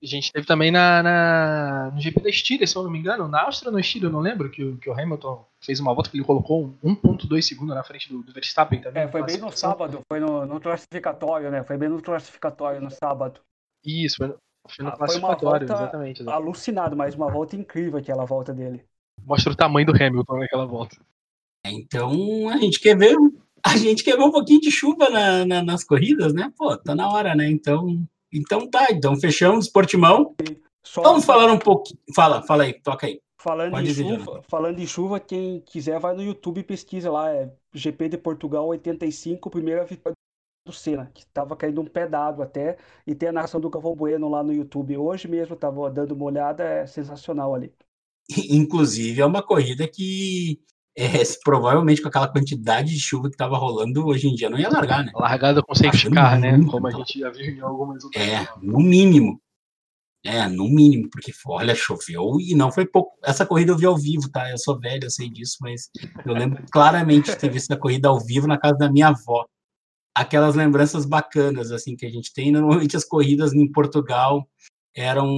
A gente teve também na, na, no GP da Estíria, se eu não me engano, na Áustria no Estíria, eu não lembro, que, que o Hamilton fez uma volta que ele colocou 1.2 segundos na frente do, do, Verstappen também. É, foi bem no sábado, foi no, no, classificatório, né? Foi bem no classificatório no sábado. Isso, foi no, foi no ah, classificatório, foi exatamente, exatamente. Alucinado, mas uma volta incrível aquela volta dele. Mostra o tamanho do Hamilton naquela volta. Então a gente quer ver. A gente quer ver um pouquinho de chuva na, na, nas corridas, né? Pô, tá na hora, né? Então então tá, então fechamos Portimão. Só Vamos falar um pouquinho. Fala, fala aí, toca aí. Falando em, chuva, falando em chuva, quem quiser vai no YouTube e pesquisa lá. É GP de Portugal 85, primeira vitória do Senna, que estava caindo um pé d'água até. E tem a narração do Galvão Bueno lá no YouTube. Hoje mesmo estava dando uma olhada, é sensacional ali. Inclusive, é uma corrida que é, provavelmente com aquela quantidade de chuva que estava rolando, hoje em dia não ia largar, né? Largada com safety car, né? Como a gente já viu em algumas outras. É, no mínimo. É, no mínimo, porque olha, choveu e não foi pouco. Essa corrida eu vi ao vivo, tá? Eu sou velho, eu sei disso, mas eu lembro claramente de ter visto a corrida ao vivo na casa da minha avó. Aquelas lembranças bacanas, assim, que a gente tem. Normalmente as corridas em Portugal eram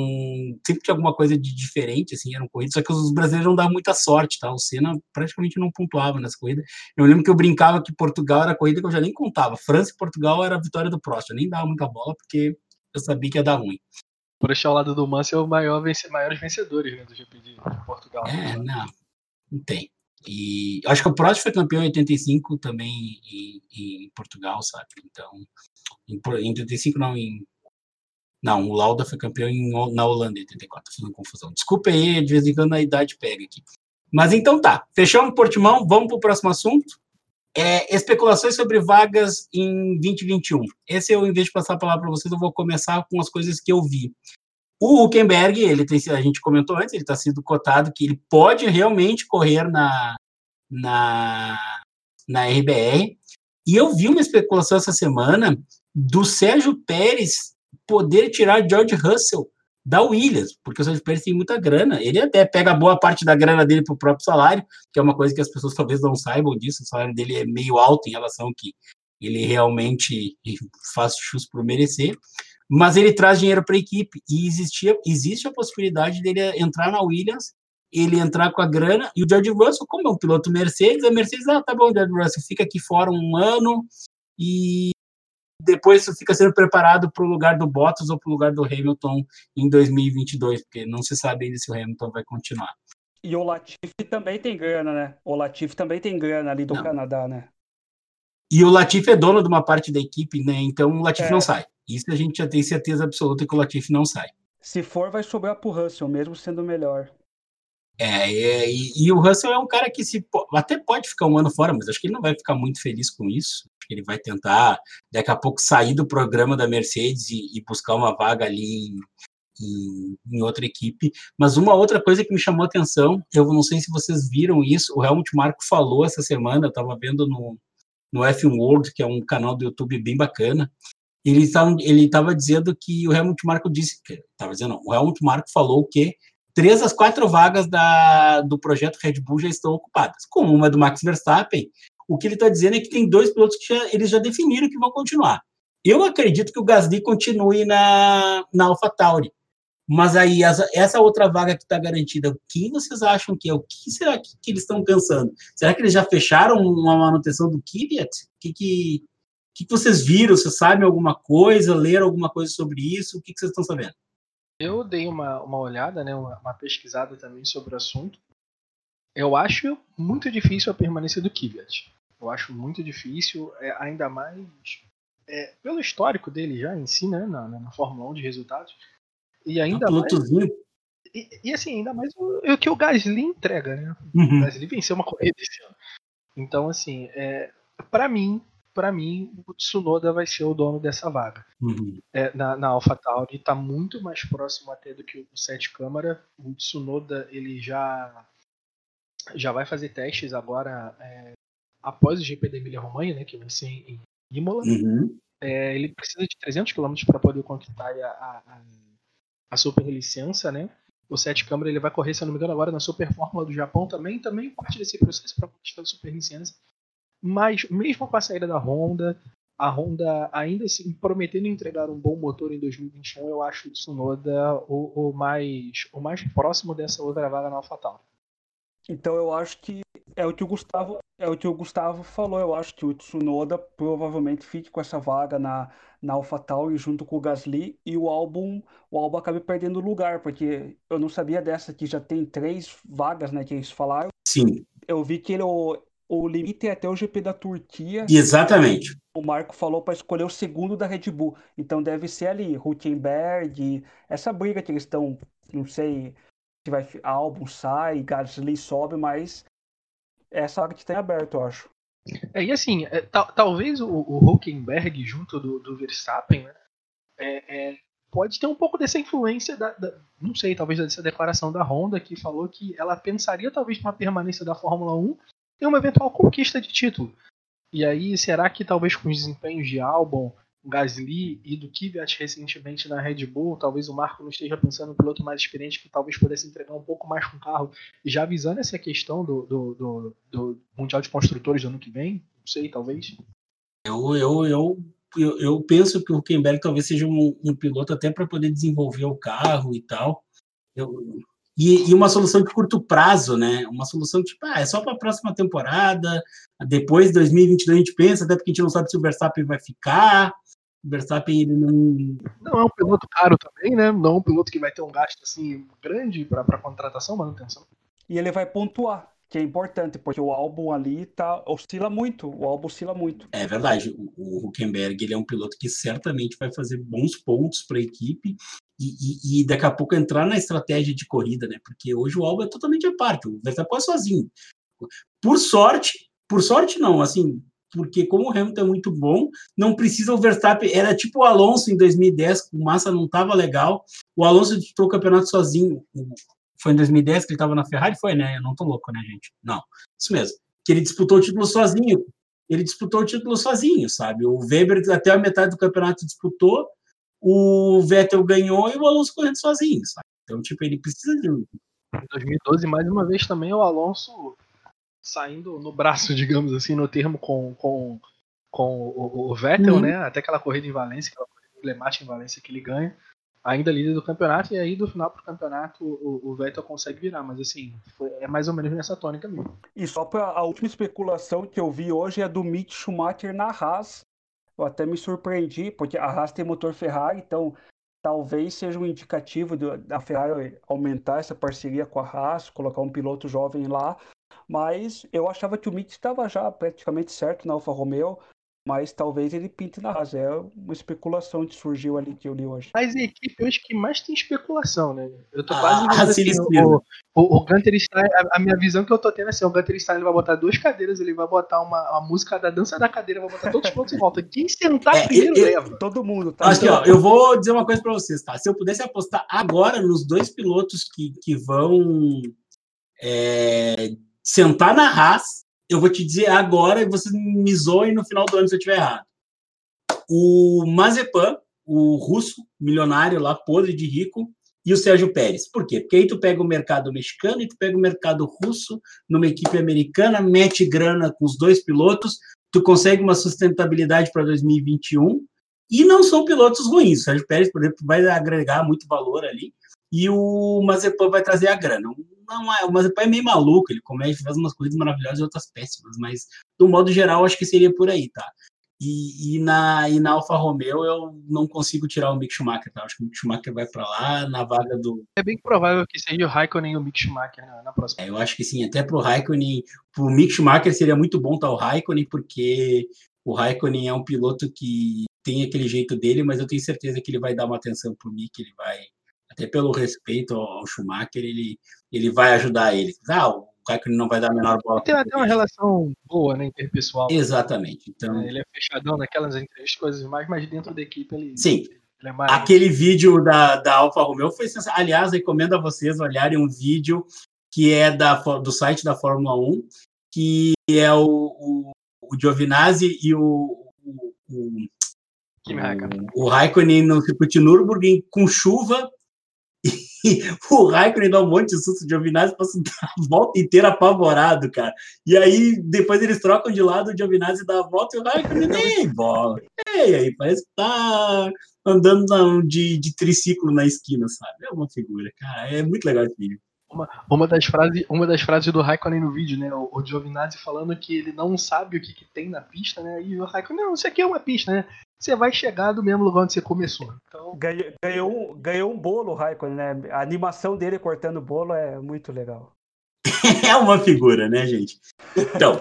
sempre tinha alguma coisa de diferente, assim, eram corridas, só que os brasileiros não davam muita sorte, tá? O Senna praticamente não pontuava nessa corrida. Eu lembro que eu brincava que Portugal era a corrida que eu já nem contava. França e Portugal era a vitória do Prost, eu nem dava muita bola porque eu sabia que ia dar ruim. Por deixar ao lado do Mansell, é o maior vence, maiores vencedores né, do GP de Portugal. É, não, não tem. E acho que o Prost foi campeão em 85 também em, em Portugal, sabe? Então, em, em 85 não, em não, o Lauda foi campeão em, na Holanda em 84, fazendo confusão. Desculpa aí, de vez em quando a idade pega aqui. Mas então tá, fechamos Portimão, vamos para o próximo assunto. É, especulações sobre vagas em 2021. Esse eu, em vez de passar a palavra para vocês, eu vou começar com as coisas que eu vi. O Huckenberg, ele tem, a gente comentou antes, ele está sendo cotado que ele pode realmente correr na, na, na RBR. E eu vi uma especulação essa semana do Sérgio Pérez poder tirar George Russell da Williams, porque o Sérgio Pérez tem muita grana. Ele até pega boa parte da grana dele para o próprio salário, que é uma coisa que as pessoas talvez não saibam disso. O salário dele é meio alto em relação ao que ele realmente faz chus por merecer. Mas ele traz dinheiro para a equipe e existia, existe a possibilidade dele entrar na Williams, ele entrar com a grana e o George Russell, como é um piloto Mercedes, a Mercedes, ah, tá bom, George Russell, fica aqui fora um ano e depois fica sendo preparado para o lugar do Bottas ou para o lugar do Hamilton em 2022, porque não se sabe ainda se o Hamilton vai continuar. E o Latifi também tem grana, né? O Latifi também tem grana ali do não. Canadá, né? E o Latifi é dono de uma parte da equipe, né? Então o Latifi é. não sai. Isso a gente já tem certeza absoluta que o Latifi não sai. Se for, vai sobrar para o Russell, mesmo sendo melhor. É, e, e, o Russell é um cara que se até pode ficar um ano fora, mas acho que ele não vai ficar muito feliz com isso que ele vai tentar, daqui a pouco, sair do programa da Mercedes e, e buscar uma vaga ali em, em, outra equipe. Mas uma outra coisa que me chamou a atenção, eu não sei se vocês viram isso, o Helmut Marko falou essa semana, eu estava vendo no, no F1 World, que é um canal do YouTube bem bacana, ele estava ele tava dizendo que o Helmut Marko disse, estava dizendo, não, o Helmut Marko falou que três das quatro vagas da, do projeto Red Bull já estão ocupadas, como uma do Max Verstappen. O que ele está dizendo é que tem dois pilotos que já, eles já definiram que vão continuar. Eu acredito que o Gasly continue na, na AlphaTauri. Mas aí, essa, outra vaga que está garantida, quem vocês acham que é? O que será que, que eles estão pensando? Será que eles já fecharam uma manutenção do Kvyat? O que, que, que, vocês viram? Vocês sabem alguma coisa? Leram alguma coisa sobre isso? O que, que vocês estão sabendo? Eu dei uma, uma olhada, né, uma, uma pesquisada também sobre o assunto. Eu acho muito difícil a permanência do Kvyat. Eu acho muito difícil, é, ainda mais é, pelo histórico dele já em si, né, na, na Fórmula 1 de resultados. E ainda um mais. E, e, assim, ainda mais o, o, que o Gasly entrega, né? Uhum. O Gasly venceu uma corrida esse ano. Então, assim, é, para mim, para mim, o Tsunoda vai ser o dono dessa vaga. Uhum. É, na, na AlphaTauri está muito mais próximo até do que o Sete Câmara. O Tsunoda ele já já vai fazer testes agora é, após o GP da Emília Romanha, né, que vai ser em Imola. Uhum. É, ele precisa de 300 km para poder conquistar a, a, a super licença, né? O Sete Câmara ele vai correr, se eu não me engano, agora na Super Fórmula do Japão também, também parte desse processo para conquistar a super licença. Mas, mesmo com a saída da Honda, a Honda ainda assim prometendo entregar um bom motor em 2021, eu acho o Tsunoda o, o, mais, o mais próximo dessa outra vaga na AlphaTauri. Então eu acho que é o que o Gustavo é o que o Gustavo falou. Eu acho que o Tsunoda provavelmente fique com essa vaga na na AlphaTauri junto com o Gasly e o álbum o álbum acabe perdendo lugar porque eu não sabia dessa que já tem três vagas, né, que eles falaram. Sim. Eu vi que ele, o limite é até o GP da Turquia. Exatamente. O Marco falou para escolher o segundo da Red Bull. Então deve ser ali, Huckenberg, essa briga que eles estão, não sei se vai álbum sai, Gasly sobe, mas essa hora que tem aberto, eu acho. É, e assim, é, talvez o, o Huckenberg junto do, do Verstappen, né, é, é, pode ter um pouco dessa influência da, da, não sei, talvez dessa declaração da Honda que falou que ela pensaria talvez numa permanência da Fórmula 1 e uma eventual conquista de título. E aí, será que talvez com os desempenhos de Albon, Gasly e do Kvyat recentemente na Red Bull, talvez o Marco não esteja pensando no piloto mais experiente que talvez pudesse entregar um pouco mais com o carro, e já avisando essa questão do, do, do, do Mundial de Construtores do ano que vem? Não sei, talvez. Eu, eu, eu, eu, eu penso que o Huckenberg talvez seja um, um piloto até para poder desenvolver o carro e tal. Eu, e, e, uma solução de curto prazo, né? Uma solução tipo, ah, é só para a próxima temporada, depois de 2022 a gente pensa, até porque a gente não sabe se o Verstappen vai ficar. O Verstappen ele não. Não é um piloto caro também, né? Não é um piloto que vai ter um gasto assim grande para contratação, manutenção. E ele vai pontuar, que é importante, porque o álbum ali tá, oscila muito. O álbum oscila muito. É verdade. O, o Huckenberg ele é um piloto que certamente vai fazer bons pontos para a equipe e, e, daqui a pouco entrar na estratégia de corrida, né? Porque hoje o Albon é totalmente à parte, o Verstappen é sozinho. Por sorte, por sorte não, assim, porque como o Hamilton é muito bom, não precisa o Verstappen, era tipo o Alonso em 2010, o Massa não estava legal, o Alonso disputou o campeonato sozinho, foi em 2010 que ele estava na Ferrari, foi, né? Eu não tô louco, né, gente? Não, isso mesmo, que ele disputou o título sozinho, ele disputou o título sozinho, sabe? O Weber até a metade do campeonato disputou, o Vettel ganhou e o Alonso correndo sozinho, sabe? Então, tipo, ele precisa de. Em 2012, mais uma vez também, o Alonso saindo no braço, digamos assim, no termo com, com, com o, o Vettel, uhum. né? Até aquela corrida em Valência, aquela corrida emblemática em Valência que ele ganha, ainda líder do campeonato, e aí do final pro campeonato o, o Vettel consegue virar, mas assim, foi, é mais ou menos nessa tônica mesmo. E só para a última especulação que eu vi hoje é do Mick Schumacher na Haas, eu até me surpreendi, porque a Haas tem motor Ferrari, então talvez seja um indicativo da Ferrari aumentar essa parceria com a Haas, colocar um piloto jovem lá. Mas eu achava que o Mick estava já praticamente certo na Alfa Romeo. Mas talvez ele pinte na Haas. É uma especulação que surgiu ali que eu li hoje. Mas a equipe hoje que mais tem especulação, né? Eu tô quase ah, assim, o, o, o Gunter Stein, a, a, minha visão que eu tô tendo é assim, o Gunter Stein ele vai botar duas cadeiras, ele vai botar uma, uma música da dança da cadeira, vai botar todos os pontos em volta. Quem sentar é, primeiro eu, leva. Todo mundo, tá? Aqui, ó, eu vou dizer uma coisa pra vocês, tá? Se eu pudesse apostar agora nos dois pilotos que, que vão é, sentar na Haas, eu vou te dizer agora e vocês me zoem no final do ano se eu estiver errado. O Mazepan, o russo, milionário lá, podre de rico, e o Sérgio Pérez. Por quê? Porque aí tu pega o mercado mexicano e tu pega o mercado russo numa equipe americana, mete grana com os dois pilotos, tu consegue uma sustentabilidade para 2021 e não são pilotos ruins. O Sérgio Pérez, por exemplo, vai agregar muito valor ali e o Mazepan vai trazer a grana. Não é, o Mazepan é meio maluco, ele começa, faz umas coisas maravilhosas e outras péssimas, mas do modo geral acho que seria por aí, tá? E, e, na, e na Alfa Romeo eu não consigo tirar o Mick Schumacher, tá? Acho que o Mick Schumacher vai para lá na vaga do. É bem provável que seja o Raikkonen e o Mick Schumacher na, na próxima. É, eu acho que sim, até pro Raikkonen, pro Mick Schumacher seria muito bom estar tá, o Raikkonen, porque o Raikkonen é um piloto que tem aquele jeito dele, mas eu tenho certeza que ele vai dar uma atenção pro Mick, ele vai até pelo respeito ao Schumacher, ele, ele vai ajudar ele. Ah, o Raikkonen não vai dar a menor bola. Tem até uma relação boa, né, interpessoal. Exatamente. Então... É, ele é fechadão naquelas entrevistas, coisas mais, mas dentro da equipe ele... Sim. Ele é mais... Aquele vídeo da, da Alfa Romeo foi sensacional. Aliás, recomendo a vocês olharem um vídeo que é da, do site da Fórmula 1, que é o, o, o Giovinazzi e o, o, o, o, Raikkonen no circuito Nürburgring com chuva e o Raikkonen dá um monte de susto de Giovinazzi, passa a volta inteira apavorado, cara. E aí, depois eles trocam de lado, o Giovinazzi dá a volta e o Raikkonen nem bola. E aí, parece que tá andando de, de triciclo na esquina, sabe? É uma figura, cara. É muito legal esse vídeo. Uma, uma, das frases, uma das frases do Raikkonen no vídeo, né? O, o Giovinazzi falando que ele não sabe o que, que tem na pista, né? E o Raikkonen, não, isso aqui é uma pista, né? Você vai chegar do mesmo lugar onde você começou. Então... Ganhou, ganhou, ganhou um bolo o Raikkonen, né? A animação dele cortando o bolo é muito legal. é uma figura, né, gente? Então.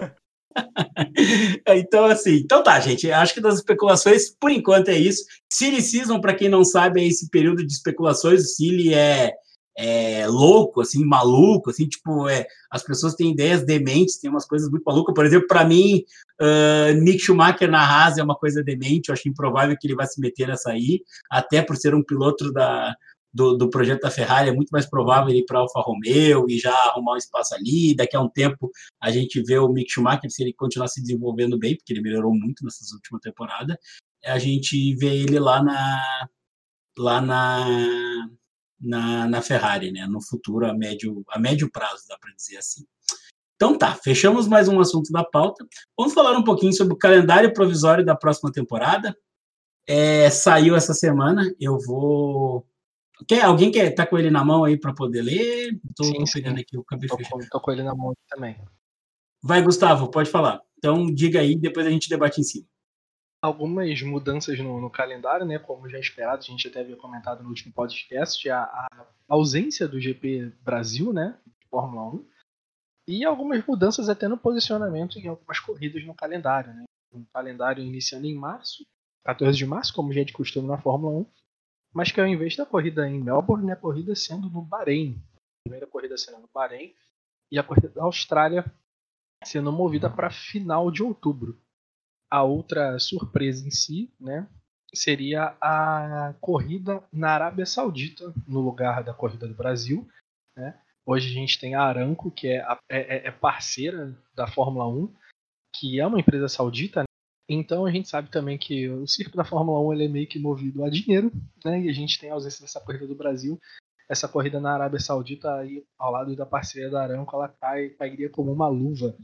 então, assim, então tá, gente. Acho que das especulações, por enquanto, é isso. Silly Season, para quem não sabe, é esse período de especulações. O Silly é é, louco, assim, maluco, assim, tipo, é, as pessoas têm ideias dementes, tem umas coisas muito malucas. Por exemplo, para mim, uh, Nick Schumacher na Haas é uma coisa demente, eu acho improvável que ele vá se meter nessa aí, até por ser um piloto da, do, do projeto da Ferrari, é muito mais provável ele ir para Alfa Romeo e já arrumar um espaço ali. Daqui a um tempo a gente vê o Mick Schumacher, se ele continuar se desenvolvendo bem, porque ele melhorou muito nessas últimas temporadas, a gente vê ele lá na lá na na, na Ferrari, né? No futuro, a médio, a médio prazo, dá para dizer assim. Então tá, fechamos mais um assunto da pauta. Vamos falar um pouquinho sobre o calendário provisório da próxima temporada. É, saiu essa semana. Eu vou. Quer, alguém quer tá com ele na mão aí para poder ler? Tô sim, pegando aqui o cabelo. Tô, tô com ele na mão também. Vai, Gustavo, pode falar. Então diga aí, depois a gente debate em cima algumas mudanças no, no, calendário, né? Como já esperado, a gente até havia comentado no último podcast, a, a ausência do GP Brasil, né? De Fórmula 1. E algumas mudanças até no posicionamento em algumas corridas no calendário, né? Um calendário iniciando em março, 14 de março, como já é de costume na Fórmula 1, mas que ao invés da corrida em Melbourne, né, a corrida sendo no Bahrein. A primeira corrida sendo no Bahrein e a corrida da Austrália sendo movida para final de outubro. A outra surpresa em si, né, seria a corrida na Arábia Saudita, no lugar da corrida do Brasil. Né? Hoje a gente tem a Aramco, que é, a, é, é, é parceira da Fórmula 1, que é uma empresa saudita. Né? Então a gente sabe também que o circo da Fórmula 1 ele é meio que movido a dinheiro, né? e a gente tem a ausência dessa corrida do Brasil. Essa corrida na Arábia Saudita, aí, ao lado da parceira da Aramco, ela cai, cairia como uma luva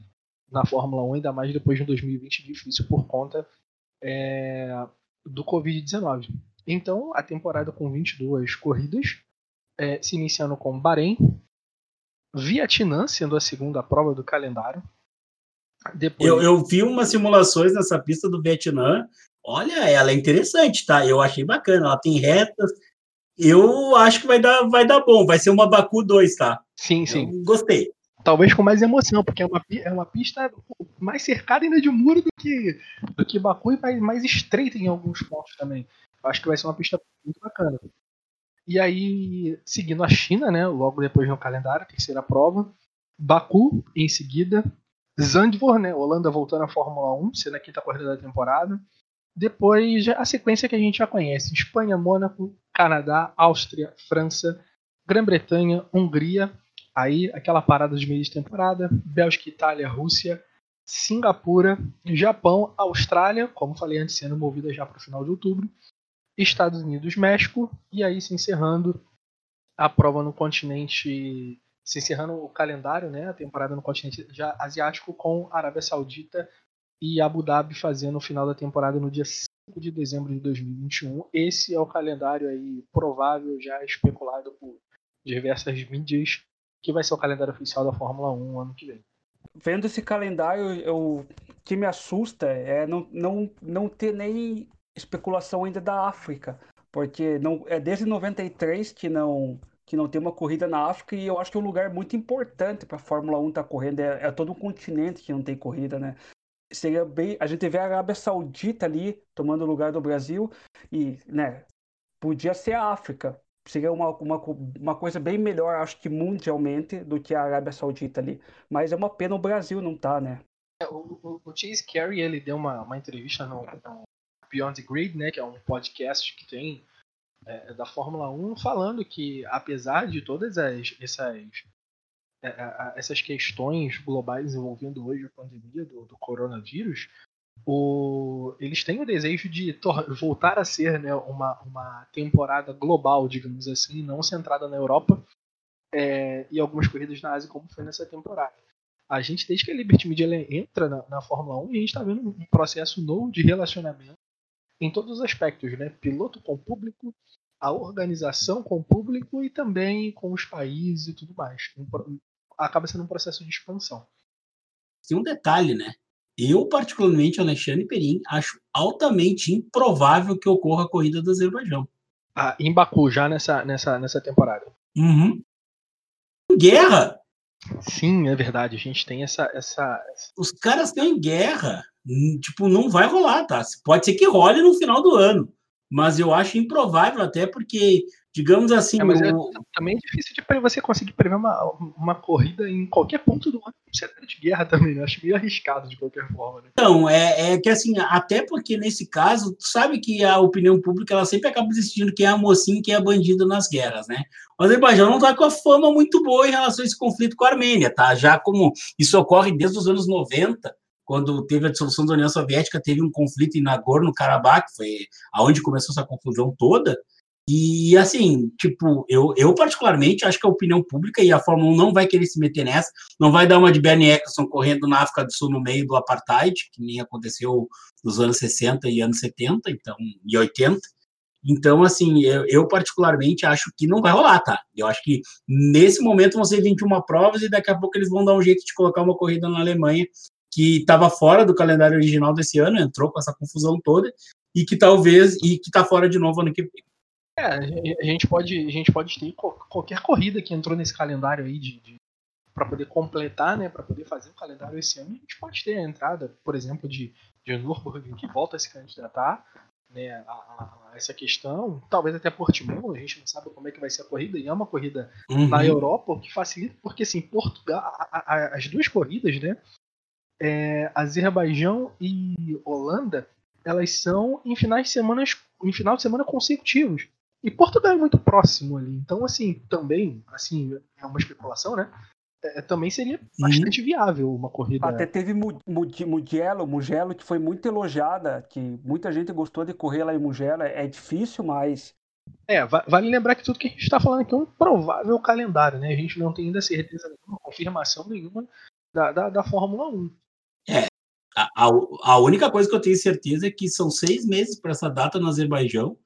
na Fórmula 1, ainda mais depois de um 2020 difícil por conta é, do Covid-19. Então, a temporada com 22 corridas, é, se iniciando com Bahrein, Vietnã sendo a segunda prova do calendário. Depois... Eu, eu vi umas simulações nessa pista do Vietnã. Olha, ela é interessante, tá? Eu achei bacana. Ela tem retas. Eu acho que vai dar, vai dar bom. Vai ser uma Baku 2, tá? Sim, sim. Eu gostei. Talvez com mais emoção, porque é uma, é uma pista mais cercada ainda de muro do que, do que Baku e mais, mais estreita em alguns pontos também. Acho que vai ser uma pista muito bacana. E aí, seguindo a China, né, logo depois no calendário, terceira prova, Baku em seguida, Zandvoort, né, Holanda voltando à Fórmula 1, sendo a quinta corrida da temporada. Depois a sequência que a gente já conhece: Espanha, Mônaco, Canadá, Áustria, França, Grã-Bretanha, Hungria. Aí aquela parada de meio de temporada: Bélgica, Itália, Rússia, Singapura, Japão, Austrália, como falei antes, sendo movida já para o final de outubro, Estados Unidos, México, e aí se encerrando a prova no continente, se encerrando o calendário, né, a temporada no continente já asiático com Arábia Saudita e Abu Dhabi fazendo o final da temporada no dia 5 de dezembro de 2021. Esse é o calendário aí provável, já especulado por diversas mídias, que vai ser o calendário oficial da Fórmula 1 ano que vem. Vendo esse calendário, o que me assusta é não, não, não ter nem especulação ainda da África, porque não é desde 93 que não que não tem uma corrida na África e eu acho que é um lugar muito importante para a Fórmula 1 estar tá correndo. É, é, todo um continente que não tem corrida, né? seria bem. A gente vê a Arábia Saudita ali tomando o lugar do Brasil e, né, podia ser a África. Seria uma, uma, uma coisa bem melhor, acho que mundialmente, do que a Arábia Saudita ali. Mas é uma pena o Brasil não tá, né? É, o, o, o, Chase Carey, ele deu uma, uma entrevista no, no, Beyond the Grid, né, que é um podcast que tem é, da Fórmula 1, falando que, apesar de todas as, essas é, essas questões globais envolvendo hoje a pandemia do, do coronavírus, o, eles têm o desejo de voltar a ser né, uma, uma temporada global, digamos assim, não centrada na Europa é, e algumas corridas na Ásia, como foi nessa temporada. A gente, desde que a Liberty Media entra na, na Fórmula 1, a gente está vendo um processo novo de relacionamento em todos os aspectos, né? Piloto com público, a organização com o público e também com os países e tudo mais acaba sendo um processo de expansão. Tem um detalhe, né? Eu, particularmente, Alexandre Perim, acho altamente improvável que ocorra a corrida do Azerbaijão. Ah, em Baku, já nessa, nessa, nessa temporada. Uhum. Guerra! Sim, é verdade. A gente tem essa. essa... Os caras estão em guerra. Tipo, não vai rolar, tá? Pode ser que role no final do ano. Mas eu acho improvável, até porque digamos assim. É, mas é o... também é difícil de você conseguir prever uma, uma corrida em qualquer ponto do ano com cenário de guerra também, né? Acho meio arriscado de qualquer forma. Né? Então, é, é que assim, até porque nesse caso, tu sabe que a opinião pública ela sempre acaba decidindo quem é mocinho e quem é bandido nas guerras, né? O Azerbaijão não está com a fama muito boa em relação a esse conflito com a Armênia, tá? Já como isso ocorre desde os anos 90 quando teve a dissolução da União Soviética, teve um conflito em Nagorno-Karabakh, foi aonde começou essa confusão toda. E assim, tipo, eu, eu particularmente acho que a opinião pública e a Fórmula 1 não vai querer se meter nessa, não vai dar uma de Bernie Eccleston correndo na África do Sul no meio do apartheid, que nem aconteceu nos anos 60 e anos 70, então, e 80. Então, assim, eu, eu, particularmente acho que não vai rolar, tá? Eu acho que nesse momento vão ser 21 provas e daqui a pouco eles vão dar um jeito de colocar uma corrida na Alemanha que estava fora do calendário original desse ano, entrou com essa confusão toda, e que talvez, e que está fora de novo ano que vem. É, a gente pode, a gente pode ter qualquer corrida que entrou nesse calendário aí de, de para poder completar, né, para poder fazer o calendário esse ano, a gente pode ter a entrada, por exemplo, de, de Nürburgring que volta a se candidatar, né, a, a, essa questão, talvez até Portimão, a gente não sabe como é que vai ser a corrida, e é uma corrida uhum. na Europa, o que facilita, porque assim, Portugal, a, as duas corridas, né, é, Azerbaijão e Holanda, elas são em finais de semana, em final de semana consecutivos. E Portugal é muito próximo ali. Então, assim, também, assim, é uma especulação, né? É, também seria bastante uhum. viável uma corrida. Até teve Mugello, Mugello, que foi muito elogiada, que muita gente gostou de correr lá em Mugello. É difícil, mas. É, vale lembrar que tudo que a gente está falando aqui é um provável calendário, né? A gente não tem ainda certeza nenhuma, confirmação nenhuma da, da, da Fórmula 1. É, a, a, única coisa que eu tenho certeza é que são seis meses para essa data no Azerbaijão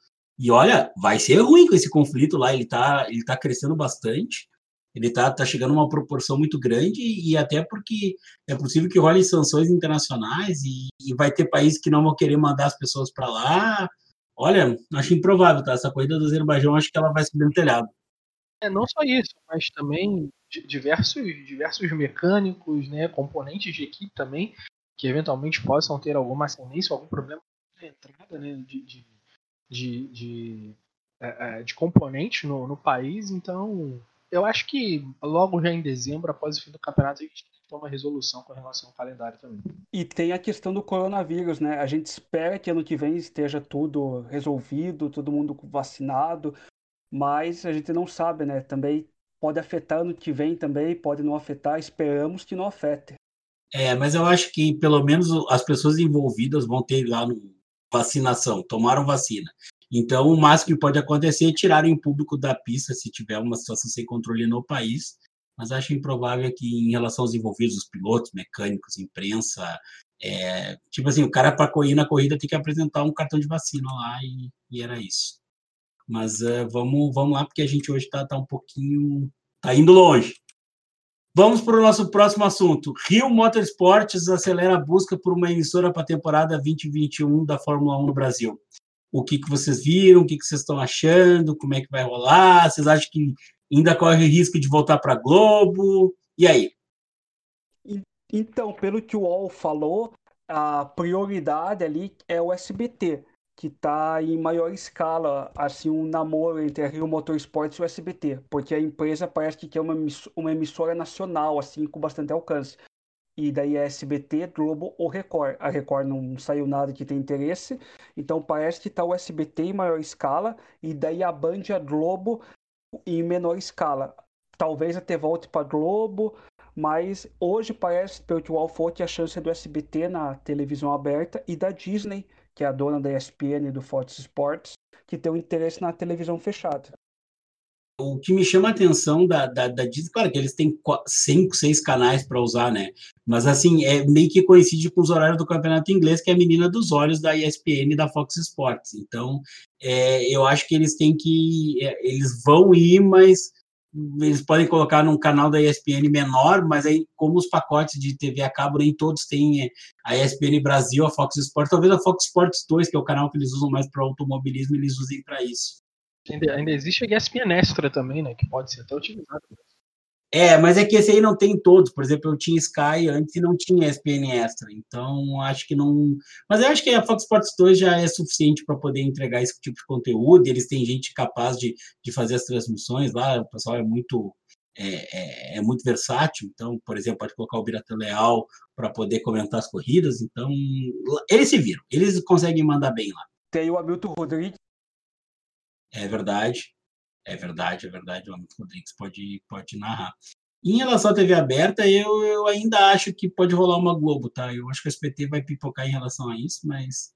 e olha, vai ser ruim com esse conflito lá, ele está ele tá crescendo bastante, ele está tá chegando a uma proporção muito grande, e até porque é possível que role sanções internacionais, e, e vai ter países que não vão querer mandar as pessoas para lá. Olha, acho improvável, tá? Essa corrida do Azerbaijão, acho que ela vai subir no telhado. É, não só isso, mas também diversos, diversos mecânicos, né, componentes de equipe também, que eventualmente possam ter alguma ascendência, algum problema na entrada né, de, de, de, de, é, é, de componentes no, no país. Então, eu acho que logo já em dezembro, após o fim do campeonato, a gente tem que uma resolução com relação ao calendário também. E tem a questão do coronavírus, né? A gente espera que ano que vem esteja tudo resolvido, todo mundo vacinado, mas a gente não sabe, né? Também pode afetar ano que vem também, pode não afetar, esperamos que não afete. É, mas eu acho que pelo menos as pessoas envolvidas vão ter lá no vacinação, tomaram vacina. Então, o máximo que pode acontecer é tirar em público da pista se tiver uma situação sem controle no país. Mas acho improvável que, em relação aos envolvidos, os pilotos, mecânicos, imprensa, é, tipo assim, o cara para correr na corrida tem que apresentar um cartão de vacina lá e, e era isso. Mas uh, vamos, vamos lá, porque a gente hoje está tá um pouquinho. está indo longe. Vamos para o nosso próximo assunto. Rio Motorsports acelera a busca por uma emissora para a temporada 2021 da Fórmula 1 no Brasil. O que, que vocês viram? O que, que vocês estão achando? Como é que vai rolar? Vocês acham que ainda corre risco de voltar para a Globo? E aí? Então, pelo que o UOL falou, a prioridade ali é o SBT que está em maior escala, assim, um namoro entre a Rio Motorsports e o SBT, porque a empresa parece que é uma, uma emissora nacional, assim, com bastante alcance. E daí é SBT, Globo ou Record. A Record não saiu nada que tem interesse, então parece que está o SBT em maior escala, e daí a Band e a Globo em menor escala. Talvez até volte para Globo, mas hoje parece, pelo que o Alfo, que a chance é do SBT na televisão aberta e da Disney que é a dona da ESPN e do Fox Sports, que tem um interesse na televisão fechada. O que me chama a atenção da, da, da Disney, claro que eles têm cinco, seis canais para usar, né? Mas assim, é meio que coincide com os horários do campeonato inglês, que é a menina dos olhos da ESPN e da Fox Sports. Então, é, eu acho que eles têm que. É, eles vão ir, mas eles podem colocar num canal da ESPN menor, mas aí, como os pacotes de TV a cabo nem todos têm é, a ESPN Brasil, a Fox Sports, talvez a Fox Sports 2, que é o canal que eles usam mais para automobilismo, eles usem para isso. Ainda, ainda existe a ESPN Extra também, né, que pode ser até utilizado. É, mas é que esse aí não tem todos. Por exemplo, eu tinha Sky antes e não tinha ESPN Extra. Então, acho que não. Mas eu acho que a Fox Sports 2 já é suficiente para poder entregar esse tipo de conteúdo. Eles têm gente capaz de, de fazer as transmissões lá. O pessoal é muito. É, é, é muito versátil, então, por exemplo, pode colocar o Biratan Leal para poder comentar as corridas. Então, eles se viram, eles conseguem mandar bem lá. Tem o Hamilton Rodrigues. É verdade. É verdade, é verdade. O Hamilton Rodrigues pode, pode narrar. Em relação à TV aberta, eu, eu ainda acho que pode rolar uma Globo, tá? Eu acho que o SPT vai pipocar em relação a isso, mas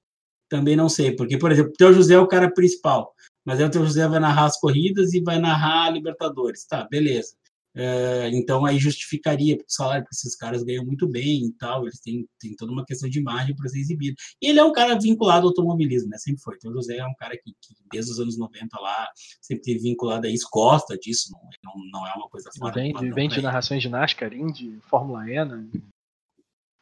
também não sei. Porque, por exemplo, o Teu José é o cara principal, mas aí o Teu José vai narrar as corridas e vai narrar a Libertadores. Tá, beleza. É, então aí justificaria, porque o salário que esses caras ganham muito bem e tal, eles têm, têm toda uma questão de imagem para ser exibido. E ele é um cara vinculado ao automobilismo, né? Sempre foi. Então o José é um cara que, que, desde os anos 90 lá sempre teve vinculado a isso, gosta disso, não, não, não é uma coisa fora. Vem, vem de narrações de NASCAR, de Fórmula E, né?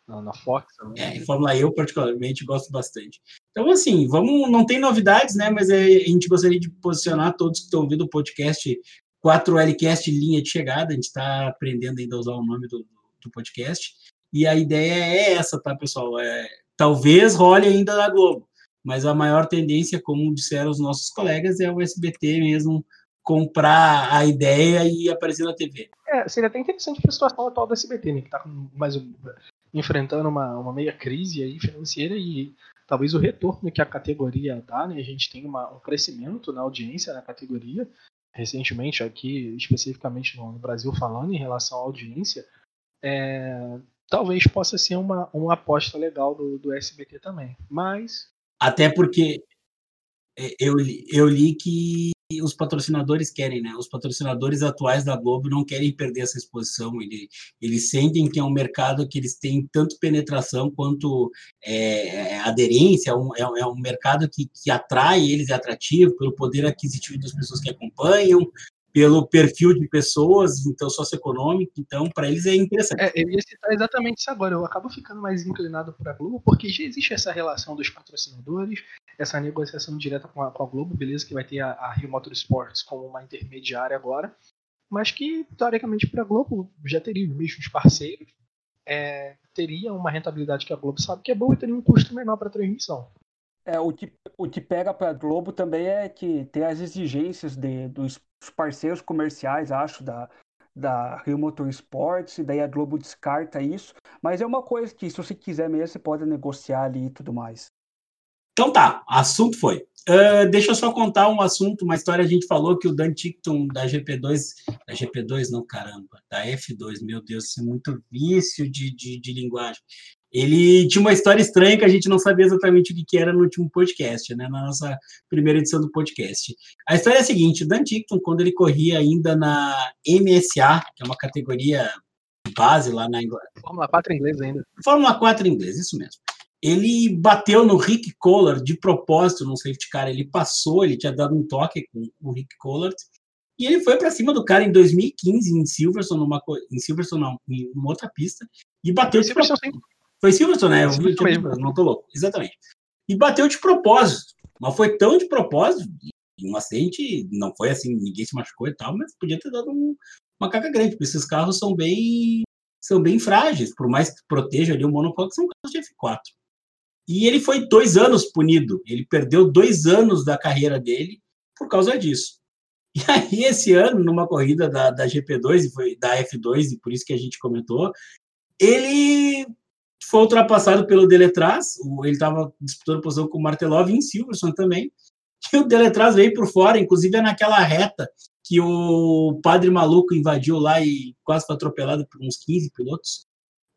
Na, na Fox. Também. É, Fórmula E eu particularmente gosto bastante. Então, assim, vamos, não tem novidades, né? Mas é, a gente gostaria de posicionar todos que estão ouvindo o podcast 4Lcast linha de chegada, a gente está aprendendo ainda a usar o nome do, do, podcast. E a ideia é essa, tá, pessoal? É, talvez role ainda na Globo, mas a maior tendência, como disseram os nossos colegas, é o SBT mesmo comprar a ideia e aparecer na TV. É, seria até interessante a situação atual do SBT, né, que está mais enfrentando uma, uma meia crise aí financeira e talvez o retorno que a categoria dá, né? A gente tem uma, um crescimento na audiência na categoria, recentemente aqui, especificamente no, Brasil, falando em relação à audiência, é, talvez possa ser uma, uma aposta legal do, do SBT também. Mas. Até porque é, eu, eu li que os patrocinadores querem, né? Os patrocinadores atuais da Globo não querem perder essa exposição. Eles, eles sentem que é um mercado que eles têm tanto penetração quanto é, é aderência. É um, é, é um mercado que, que atrai eles, é atrativo pelo poder aquisitivo das pessoas que acompanham, pelo perfil de pessoas, então socioeconômico, então para eles é interessante. É, eu ia citar exatamente isso agora. Eu acabo ficando mais inclinado para a Globo porque já existe essa relação dos patrocinadores, essa negociação direta com a, com a Globo, beleza, que vai ter a, a Rio Motorsports como uma intermediária agora, mas que, teoricamente, para a Globo já teria os mesmos parceiros, é, teria uma rentabilidade que a Globo sabe que é boa e teria um custo menor para transmissão. É, o, que, o que pega para a Globo também é que tem as exigências de, dos parceiros comerciais, acho, da, da Rio Motorsports, e daí a Globo descarta isso, mas é uma coisa que, se você quiser mesmo, você pode negociar ali e tudo mais. Então tá, assunto foi. Uh, deixa eu só contar um assunto, uma história. A gente falou que o Dan Tickton da GP2, da GP2 não, caramba, da F2, meu Deus, isso é muito vício de, de, de, linguagem. Ele tinha uma história estranha que a gente não sabia exatamente o que, que era no último podcast, né, na nossa primeira edição do podcast. A história é a seguinte: o Dan Tickton, quando ele corria ainda na MSA, que é uma categoria base lá na Inglaterra. Fórmula 4 inglês ainda. Fórmula 4 inglês, isso mesmo ele bateu no Rick Collard de propósito no safety car. Ele passou, ele tinha dado um toque com o Rick Collard e ele foi para cima do cara em 2015 em Silverstone, numa, em Silverstone não, em uma outra pista e bateu de propósito. Foi Silverstone, né? Eu tipo, não tô louco, exatamente. E bateu de propósito, mas foi tão de propósito, um acidente não foi assim, ninguém se machucou e tal, mas podia ter dado um, uma caca grande, porque esses carros são bem são bem frágeis, por mais que proteja ali o monocoque, são carros de F4. E ele foi dois anos punido. Ele perdeu dois anos da carreira dele por causa disso. E aí, esse ano, numa corrida da, da GP2, foi da F2, e por isso que a gente comentou, ele foi ultrapassado pelo Deletraz. Ele estava disputando posição com o Martelov em Silverson também. E o Deletraz veio por fora, inclusive é naquela reta que o padre maluco invadiu lá e quase foi atropelado por uns 15 pilotos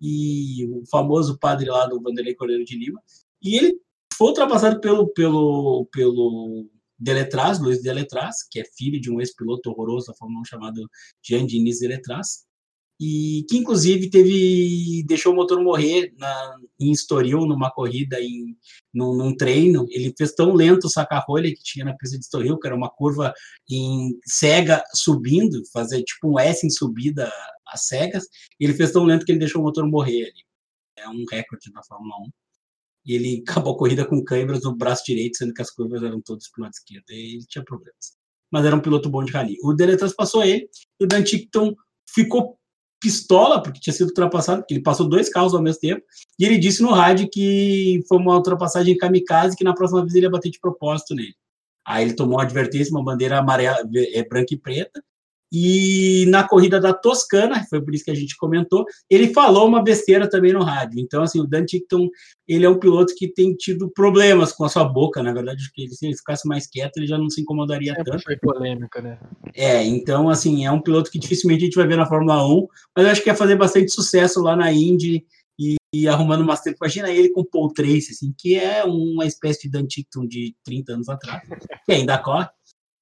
e o famoso padre lá do Vanderlei Cordeiro de Lima. E ele foi ultrapassado pelo, pelo, pelo Deletraz, Luiz Deletraz, que é filho de um ex-piloto horroroso da Fórmula 1 chamado Jean Diniz Deletraz, e que inclusive teve deixou o motor morrer na, em Estoril numa corrida em num, num, treino. Ele fez tão lento o saca-rolha que tinha na pista de Estoril que era uma curva em cega subindo fazer tipo um S em subida às cegas. Ele fez tão lento que ele deixou o motor morrer ali. É um recorde da Fórmula 1 e ele acabou a corrida com câimbras no braço direito sendo que as curvas eram todas para o lado esquerdo. E ele tinha problemas. Mas era um piloto bom de rally. O Deletraz passou ele e o Dan Tickton ficou pistola, porque tinha sido ultrapassado, porque ele passou dois carros ao mesmo tempo, e ele disse no rádio que foi uma ultrapassagem kamikaze, que na próxima vez ele ia bater de propósito nele. Aí ele tomou uma advertência, uma bandeira amarela, é, branca e preta, e na corrida da Toscana, foi por isso que a gente comentou, ele falou uma besteira também no rádio. Então, assim, o Dan Tickton, ele é um piloto que tem tido problemas com a sua boca, na verdade, que se ele ficasse mais quieto, ele já não se incomodaria Sempre tanto. Foi polêmica, né? É, então, assim, é um piloto que dificilmente a gente vai ver na Fórmula 1, mas eu acho que ia fazer bastante sucesso lá na Indy e, e arrumando uma tempo. Imagina ele com Paul Tracy, assim, que é uma espécie de Dan Tickton de 30 anos atrás, que ainda corre.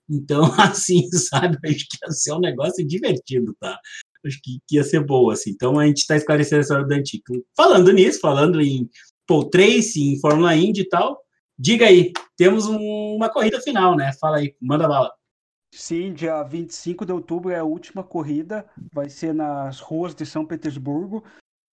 Então, assim, sabe, acho que ia ser um negócio divertido, tá? Acho que, que ia ser boa, assim. Então, a gente está esclarecendo a história do Antico. Falando nisso, falando em Paul Tracy, em Fórmula Indy e tal, diga aí, temos um, uma corrida final, né? Fala aí, manda bala. Sim, dia 25 de outubro é a última corrida, vai ser nas ruas de São Petersburgo.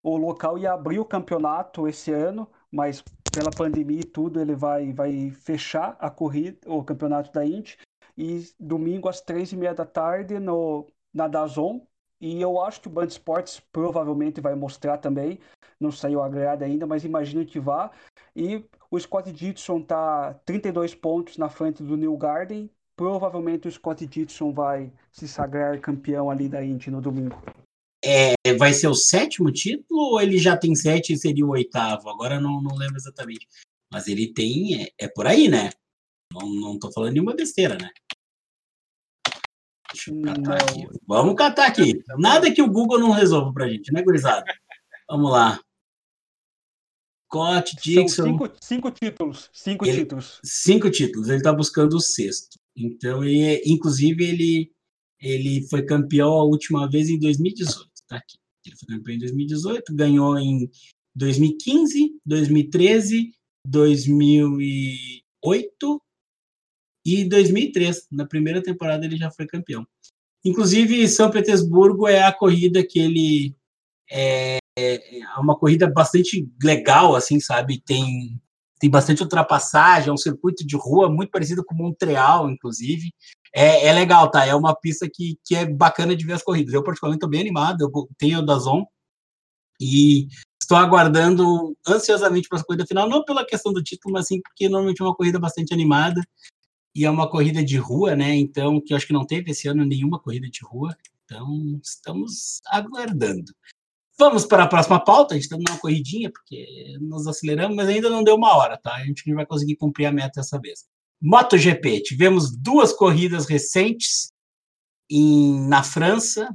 O local ia abrir o campeonato esse ano, mas pela pandemia e tudo, ele vai, vai fechar a corrida, o campeonato da Indy e domingo às três e meia da tarde no, na Dazon. E eu acho que o Band Esportes provavelmente vai mostrar também. Não saiu a grade ainda, mas imagino que vá. E o Scott Dixon está 32 pontos na frente do New Garden. Provavelmente o Scott Dixon vai se sagrar campeão ali da Indy no domingo. É, vai ser o sétimo título ou ele já tem sete e seria o oitavo? Agora não, não lembro exatamente. Mas ele tem. É, é por aí, né? Não, não tô falando nenhuma besteira, né? Deixa eu catar não. aqui. Vamos catar aqui. Nada que o Google não resolva pra gente, né, gurizada? Vamos lá. Scott Dixon. Cinco, cinco, títulos. Cinco ele, títulos. Cinco títulos. Ele está buscando o sexto. Então, ele, inclusive, ele, ele foi campeão a última vez em 2018. Tá aqui. Ele foi campeão em 2018, ganhou em 2015, 2013, 2008 e 2003, na primeira temporada, ele já foi campeão. Inclusive, São Petersburgo é a corrida que ele é, é uma corrida bastante legal, assim, sabe? Tem tem bastante ultrapassagem, é um circuito de rua muito parecido com Montreal, inclusive. É, é legal, tá? É uma pista que, que é bacana de ver as corridas. Eu, particularmente, estou bem animado, eu tenho o da Zon e estou aguardando ansiosamente para a corrida final, não pela questão do título, mas sim porque normalmente é uma corrida bastante animada e é uma corrida de rua, né? Então, que eu acho que não teve esse ano nenhuma corrida de rua. Então, estamos aguardando. Vamos para a próxima pauta. A gente está dando uma corridinha, porque nos aceleramos, mas ainda não deu uma hora, tá? A gente não vai conseguir cumprir a meta dessa vez. MotoGP. Tivemos duas corridas recentes em, na França,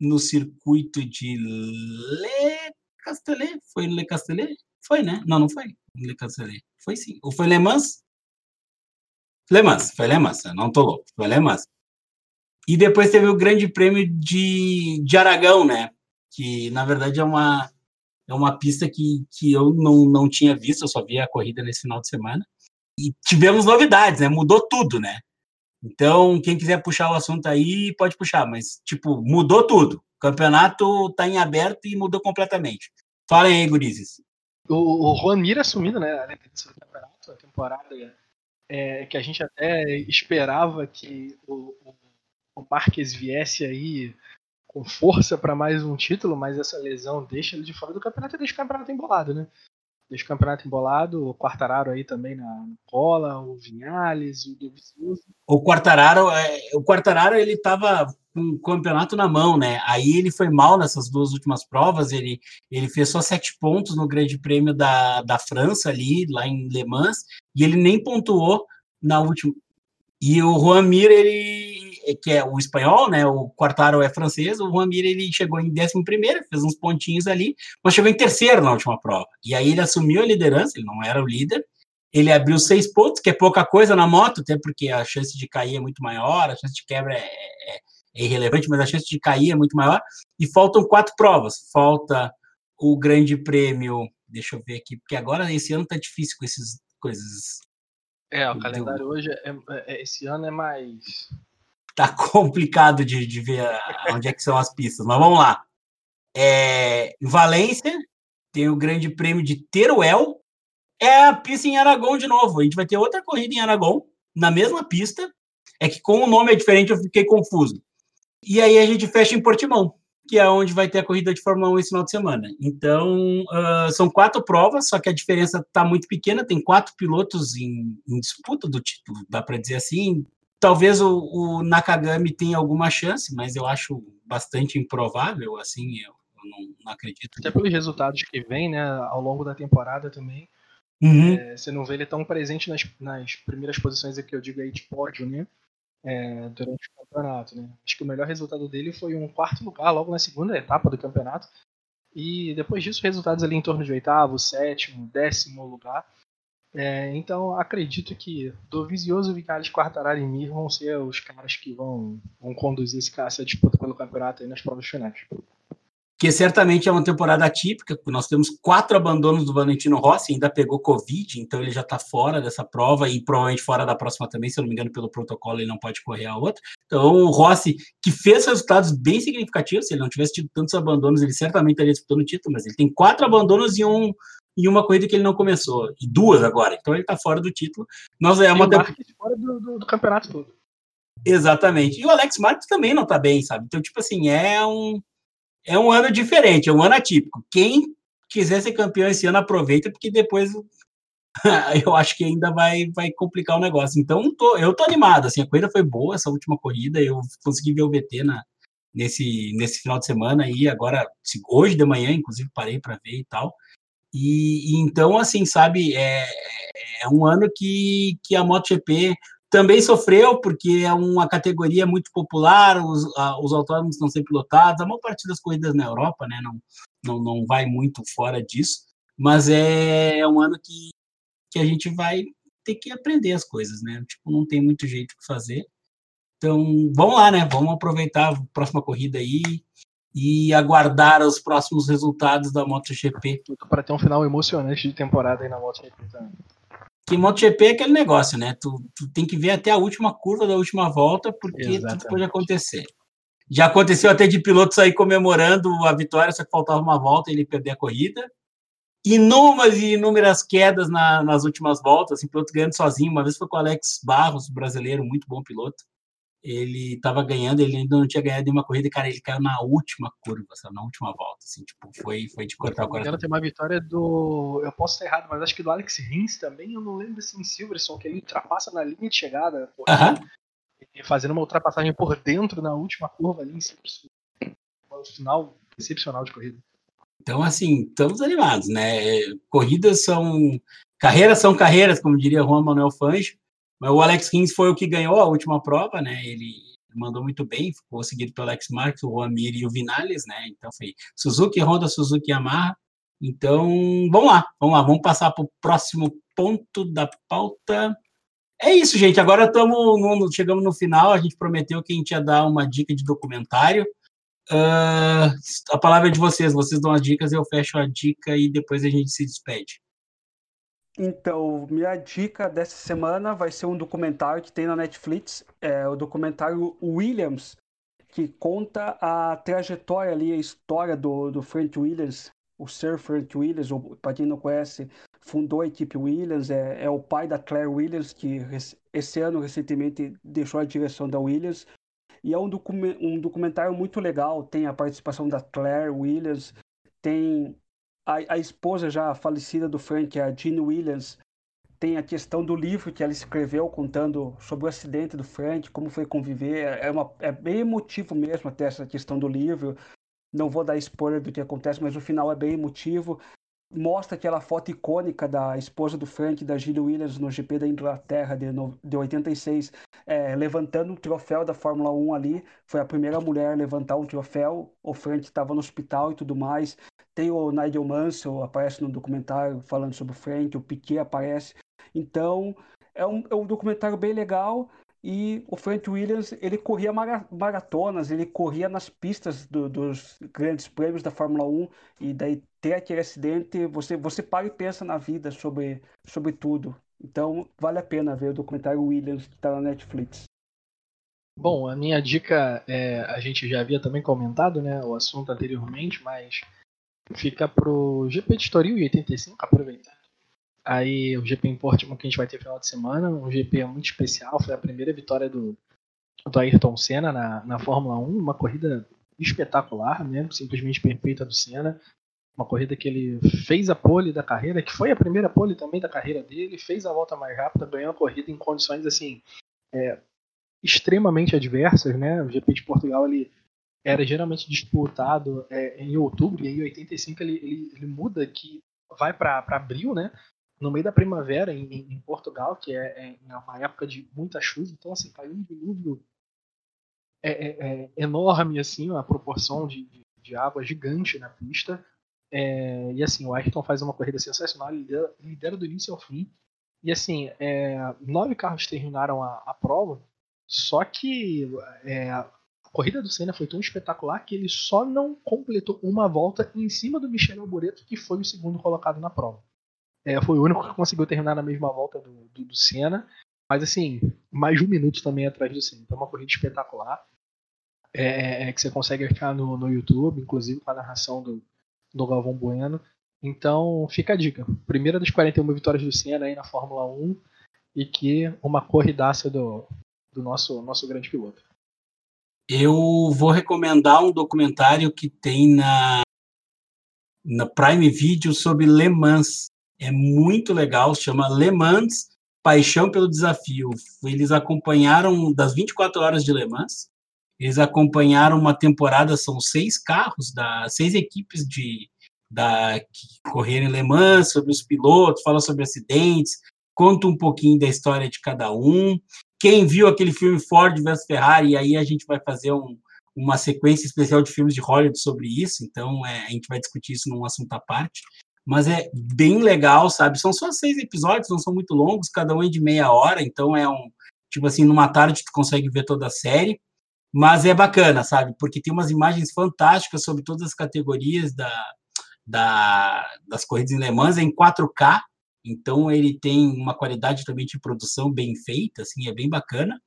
no circuito de Le Castellet. Foi Le Castellet? Foi, né? Não, não foi. Le Castellet. Foi sim. Ou foi Le Mans? Le Mans, foi Le Mans, não tô louco. Foi Le Mans. E depois teve o Grande Prêmio de, de Aragão, né? Que na verdade é uma, é uma pista que, que eu não, não tinha visto, eu só vi a corrida nesse final de semana. E tivemos novidades, né? Mudou tudo, né? Então, quem quiser puxar o assunto aí, pode puxar, mas, tipo, mudou tudo. O campeonato tá em aberto e mudou completamente. Falem aí, gurizes. O, o Juan Mir assumindo, né, a do campeonato, a temporada é, que a gente até esperava que o, o Marques viesse aí com força para mais um título, mas essa lesão deixa ele de fora do campeonato e deixa o campeonato embolado, né? Deixa o campeonato embolado, o Quartararo aí também na cola, o Vinhales, o. O Quartararo, é, o Quartararo ele estava com o campeonato na mão, né? Aí ele foi mal nessas duas últimas provas, ele, ele fez só sete pontos no Grande Prêmio da, da França ali, lá em Le Mans, e ele nem pontuou na última. E o Juan Mir, ele que é o espanhol, né? O Quartaro é francês, o Juan Mir ele chegou em 11 primeiro, fez uns pontinhos ali, mas chegou em terceiro na última prova. E aí ele assumiu a liderança, ele não era o líder, ele abriu seis pontos, que é pouca coisa na moto, até porque a chance de cair é muito maior, a chance de quebra é, é, é irrelevante, mas a chance de cair é muito maior. E faltam quatro provas. Falta o Grande Prêmio, deixa eu ver aqui, porque agora esse ano tá difícil com essas coisas. É, o calendário hoje, é, é, esse ano é mais tá complicado de, de ver onde é que são as pistas, mas vamos lá. É, em Valência, tem o Grande Prêmio de Teruel, é a pista em Aragão de novo. A gente vai ter outra corrida em Aragão, na mesma pista, é que com o nome é diferente, eu fiquei confuso. E aí a gente fecha em Portimão, que é onde vai ter a corrida de Fórmula 1 esse final de semana. Então, uh, são quatro provas, só que a diferença está muito pequena, tem quatro pilotos em, em disputa do título, dá para dizer assim, Talvez o, o, Nakagami tenha alguma chance, mas eu acho bastante improvável, assim, eu, eu não, não, acredito. Até pelos resultados que vem, né, ao longo da temporada também. Uhum. É, você não vê ele tão presente nas, nas primeiras posições que eu digo aí de pódio, né? É, durante o campeonato, né? Acho que o melhor resultado dele foi um quarto lugar logo na segunda etapa do campeonato. E depois disso, resultados ali em torno de oitavo, sétimo, décimo lugar. É, então acredito que Dovizioso, Vicares, Quartararo e Mir vão ser os caras que vão, vão conduzir esse, essa disputa pelo campeonato aí nas provas finais. Que certamente é uma temporada atípica, nós temos quatro abandonos do Valentino Rossi, ainda pegou Covid, então ele já está fora dessa prova e provavelmente fora da próxima também, se eu não me engano, pelo protocolo ele não pode correr a outra. Então o Rossi, que fez resultados bem significativos, se ele não tivesse tido tantos abandonos, ele certamente estaria disputando o título, mas ele tem quatro abandonos e um, em uma corrida que ele não começou, e duas agora. Então ele está fora do título. Nós é uma temporada fora do, do, do, campeonato todo. Exatamente. E o Alex Marques também não está bem, sabe? Então tipo assim é um é um ano diferente, é um ano atípico. Quem quiser ser campeão esse ano aproveita porque depois eu acho que ainda vai vai complicar o negócio. Então tô, eu tô animado. Assim a corrida foi boa essa última corrida. Eu consegui ver o VT na nesse, nesse final de semana aí, agora, hoje de manhã, inclusive, parei para ver e tal. E, e, então, assim, sabe, é, é um ano que, que a MotoGP também sofreu, porque é uma categoria muito popular, os, a, os autônomos estão sempre lotados, a maior parte das corridas na Europa, né, não, não, não vai muito fora disso, mas é, é um ano que, que a gente vai ter que aprender as coisas, né, tipo, não tem muito jeito que fazer. Então, vamos lá, né, vamos aproveitar a próxima corrida aí, e aguardar os próximos resultados da MotoGP. Para ter um final emocionante de temporada aí na MotoGP também. Que MotoGP é aquele negócio, né? Tu, tu tem que ver até a última curva da última volta, porque Exatamente. tudo pode acontecer. Já aconteceu até de piloto sair comemorando a vitória, só que faltava uma volta e ele perder a corrida. inúmeras e inúmeras quedas na, nas últimas voltas, assim, piloto ganhando sozinho. Uma vez foi com o Alex Barros, brasileiro, muito bom piloto. Ele estava ganhando, ele ainda não tinha ganhado nenhuma corrida, e, cara, ele caiu na última curva, sabe, na última volta, assim, tipo, foi, foi de cortar o coração. Tem uma vitória do, eu posso estar errado, mas acho que do Alex Rins também, eu não lembro se em Silverson, que ele ultrapassa na linha de chegada, uh -huh. fazendo uma ultrapassagem por dentro na última curva ali em Silverson. Um final excepcional de corrida. Então, assim, estamos animados, né? Corridas são. Carreiras são carreiras, como diria Juan Manuel Fangio. Mas o Alex Rins foi o que ganhou a última prova, né? Ele mandou muito bem, ficou seguido pelo Alex Marques, o Juan Mir e o Vinales, né? Então foi Suzuki, Honda, Suzuki Yamaha. Então, vamos lá, vamos lá, vamos passar para o próximo ponto da pauta. É isso, gente. Agora estamos chegamos no final. A gente prometeu que a gente ia dar uma dica de documentário. Uh, a palavra é de vocês. Vocês dão as dicas, eu fecho a dica e depois a gente se despede. Então, minha dica dessa semana vai ser um documentário que tem na Netflix, é o documentário Williams, que conta a trajetória ali, a história do, do Frank Williams, o Sir Frank Williams, para quem não conhece, fundou a equipe Williams, é, é o pai da Claire Williams, que esse ano recentemente deixou a direção da Williams, e é um, docu um documentário muito legal, tem a participação da Claire Williams, tem a, a esposa já falecida do Frank, a Jean Williams, tem a questão do livro que ela escreveu contando sobre o acidente do Frank, como foi conviver. É, uma, é bem emotivo mesmo até essa questão do livro. Não vou dar spoiler do que acontece, mas o final é bem emotivo. Mostra aquela foto icônica da esposa do Frank, da Gilly Williams, no GP da Inglaterra de, de 86, é, levantando um troféu da Fórmula 1 ali. Foi a primeira mulher a levantar um troféu. O Frank estava no hospital e tudo mais. Tem o Nigel Mansell, aparece no documentário falando sobre o Frank, o Piquet aparece. Então, é um, é um documentário bem legal. E o Frank Williams, ele corria maratonas, ele corria nas pistas do, dos grandes prêmios da Fórmula 1. E daí ter aquele acidente, você, você para e pensa na vida sobre, sobre tudo. Então, vale a pena ver o documentário Williams que está na Netflix. Bom, a minha dica, é, a gente já havia também comentado né, o assunto anteriormente, mas fica pro GP de Estoril 85, aproveitando. Aí o GP em Portimão que a gente vai ter final de semana, um GP muito especial, foi a primeira vitória do, do Ayrton Senna na, na Fórmula 1, uma corrida espetacular, né? simplesmente perfeita do Senna. Uma corrida que ele fez a pole da carreira, que foi a primeira pole também da carreira dele, fez a volta mais rápida, ganhou a corrida em condições assim é, extremamente adversas, né? O GP de Portugal ele era geralmente disputado é, em outubro, e em 85 ele, ele, ele muda que vai para abril, né? No meio da primavera em, em Portugal, que é, é, uma época de muita chuva, então assim, caiu um dilúvio é, é, é, enorme, assim, a proporção de, de, de, água gigante na pista. É, e assim, o Ayrton faz uma corrida sensacional, lidera, lidera do início ao fim. E assim, nove carros terminaram a, a prova, só que é, corrida do Senna foi tão espetacular que ele só não completou uma volta em cima do Michel Alboreto, que foi o segundo colocado na prova. É, foi o único que conseguiu terminar na mesma volta do, do, do Senna, mas assim, mais de um minuto também atrás do Senna. Então, uma corrida espetacular. É, é, é, que você consegue achar no, no YouTube, inclusive com a narração do, do Galvão Bueno. Então, fica a dica. Primeira das 41 vitórias do Senna aí na Fórmula 1 e que uma corridaça do, do nosso, nosso grande piloto. Eu vou recomendar um documentário que tem na, na Prime Video sobre Le Mans. É muito legal, chama Le Mans Paixão pelo Desafio. Eles acompanharam das 24 horas de Le Mans, eles acompanharam uma temporada, são seis carros, da, seis equipes de da, que correram em Le Mans, sobre os pilotos, fala sobre acidentes, conta um pouquinho da história de cada um. Quem viu aquele filme Ford vs Ferrari, aí a gente vai fazer um, uma sequência especial de filmes de Hollywood sobre isso, então é, a gente vai discutir isso num assunto à parte. Mas é bem legal, sabe? São só seis episódios, não são muito longos, cada um é de meia hora, então é um. Tipo assim, numa tarde tu consegue ver toda a série. Mas é bacana, sabe? Porque tem umas imagens fantásticas sobre todas as categorias da, da, das corridas em Le Mans, em 4K, então ele tem uma qualidade também de produção bem feita, assim, é bem bacana.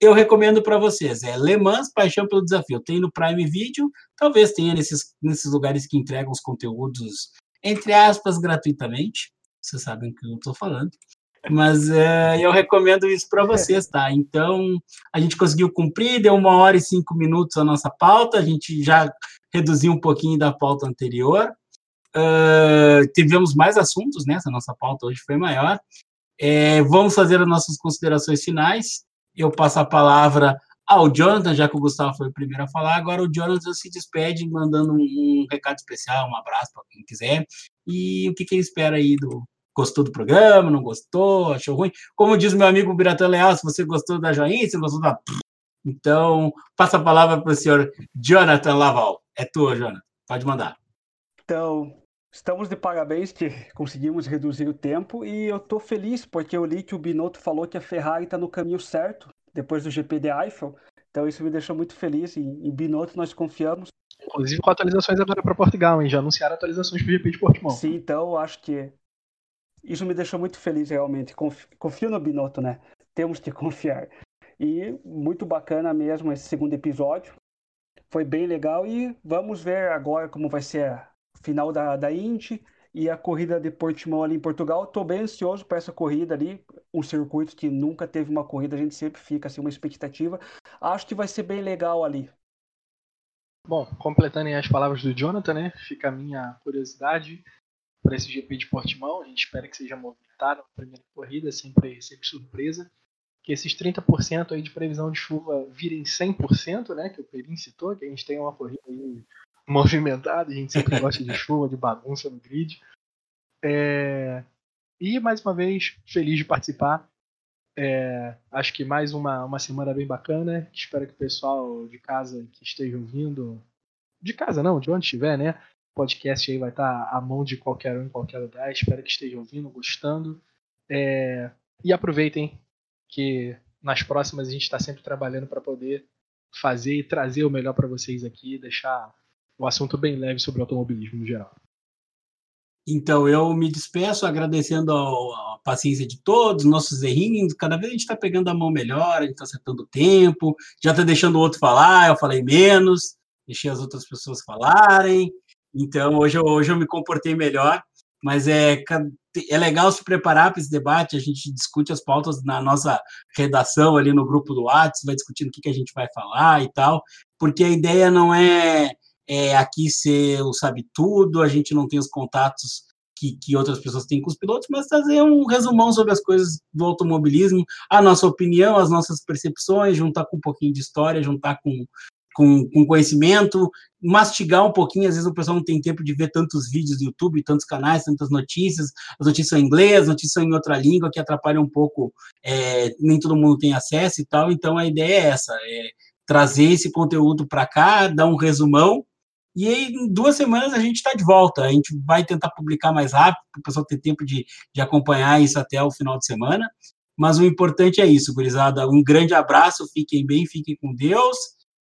Eu recomendo para vocês, é Le Mans Paixão pelo Desafio. Tem no Prime Video, talvez tenha nesses, nesses lugares que entregam os conteúdos entre aspas, gratuitamente. Vocês sabem o que eu estou falando. Mas é, eu recomendo isso para vocês, tá? Então, a gente conseguiu cumprir, deu uma hora e cinco minutos a nossa pauta, a gente já reduziu um pouquinho da pauta anterior. Uh, tivemos mais assuntos, né? Essa nossa pauta hoje foi maior. É, vamos fazer as nossas considerações finais. Eu passo a palavra ao Jonathan, já que o Gustavo foi o primeiro a falar. Agora o Jonathan se despede, mandando um, um recado especial, um abraço para quem quiser. E o que, que ele espera aí do. Gostou do programa? Não gostou? Achou ruim? Como diz meu amigo Biratã Leal, se você gostou da joinha, se gostou da. Então, passa a palavra para o senhor Jonathan Laval. É tua, Jonathan. Pode mandar. Então, Estamos de parabéns que conseguimos reduzir o tempo e eu estou feliz porque eu li que o Binotto falou que a Ferrari está no caminho certo depois do GP de Eiffel. Então isso me deixou muito feliz. Em, em Binotto nós confiamos. Inclusive com atualizações agora para Portugal, hein? Já anunciaram atualizações para o GP de Portimão. Sim, então acho que isso me deixou muito feliz realmente. Confio, no Binotto, né? Temos que confiar. E muito bacana mesmo esse segundo episódio. Foi bem legal e vamos ver agora como vai ser final da, da Indy e a corrida de Portimão ali em Portugal. Estou bem ansioso para essa corrida ali, um circuito que nunca teve uma corrida, a gente sempre fica assim uma expectativa. Acho que vai ser bem legal ali. Bom, completando as palavras do Jonathan, né? Fica a minha curiosidade para esse GP de Portimão. A gente espera que seja movimentado na primeira corrida, sempre, sempre surpresa. Que esses 30% aí de previsão de chuva virem 100%, né? Que o Perim citou, que a gente tem uma corrida aí movimentado, a gente sempre gosta de chuva, de bagunça no grid. É... E mais uma vez, feliz de participar. É... Acho que mais uma, uma semana bem bacana. Espero que o pessoal de casa que esteja ouvindo, de casa não, de onde estiver, né? O podcast aí vai estar à mão de qualquer um em qualquer lugar. Espero que esteja ouvindo, gostando. É... E aproveitem que nas próximas a gente está sempre trabalhando para poder fazer e trazer o melhor para vocês aqui, deixar um assunto bem leve sobre automobilismo no geral. Então, eu me despeço agradecendo a paciência de todos, nossos errinhos. Cada vez a gente está pegando a mão melhor, a gente está acertando o tempo, já está deixando o outro falar, eu falei menos, deixei as outras pessoas falarem. Então, hoje hoje eu me comportei melhor, mas é, é legal se preparar para esse debate. A gente discute as pautas na nossa redação ali no grupo do WhatsApp, vai discutindo o que, que a gente vai falar e tal, porque a ideia não é é, aqui ser o sabe tudo, a gente não tem os contatos que, que outras pessoas têm com os pilotos, mas trazer um resumão sobre as coisas do automobilismo, a nossa opinião, as nossas percepções, juntar com um pouquinho de história, juntar com, com, com, conhecimento, mastigar um pouquinho. Às vezes o pessoal não tem tempo de ver tantos vídeos do YouTube, tantos canais, tantas notícias. As notícias são em inglês, as notícias são em outra língua, que atrapalha um pouco, é, nem todo mundo tem acesso e tal. Então a ideia é essa: é trazer esse conteúdo para cá, dar um resumão e aí, em duas semanas a gente está de volta. A gente vai tentar publicar mais rápido, para o pessoal ter tempo de, de acompanhar isso até o final de semana. Mas o importante é isso, gurizada. Um grande abraço, fiquem bem, fiquem com Deus.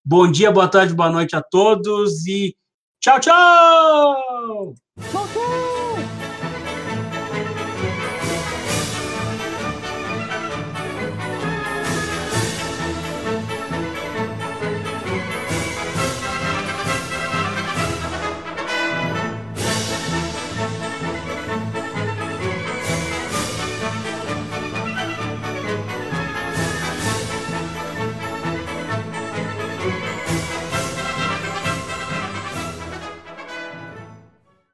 Bom dia, boa tarde, boa noite a todos e tchau, tchau! Tchau!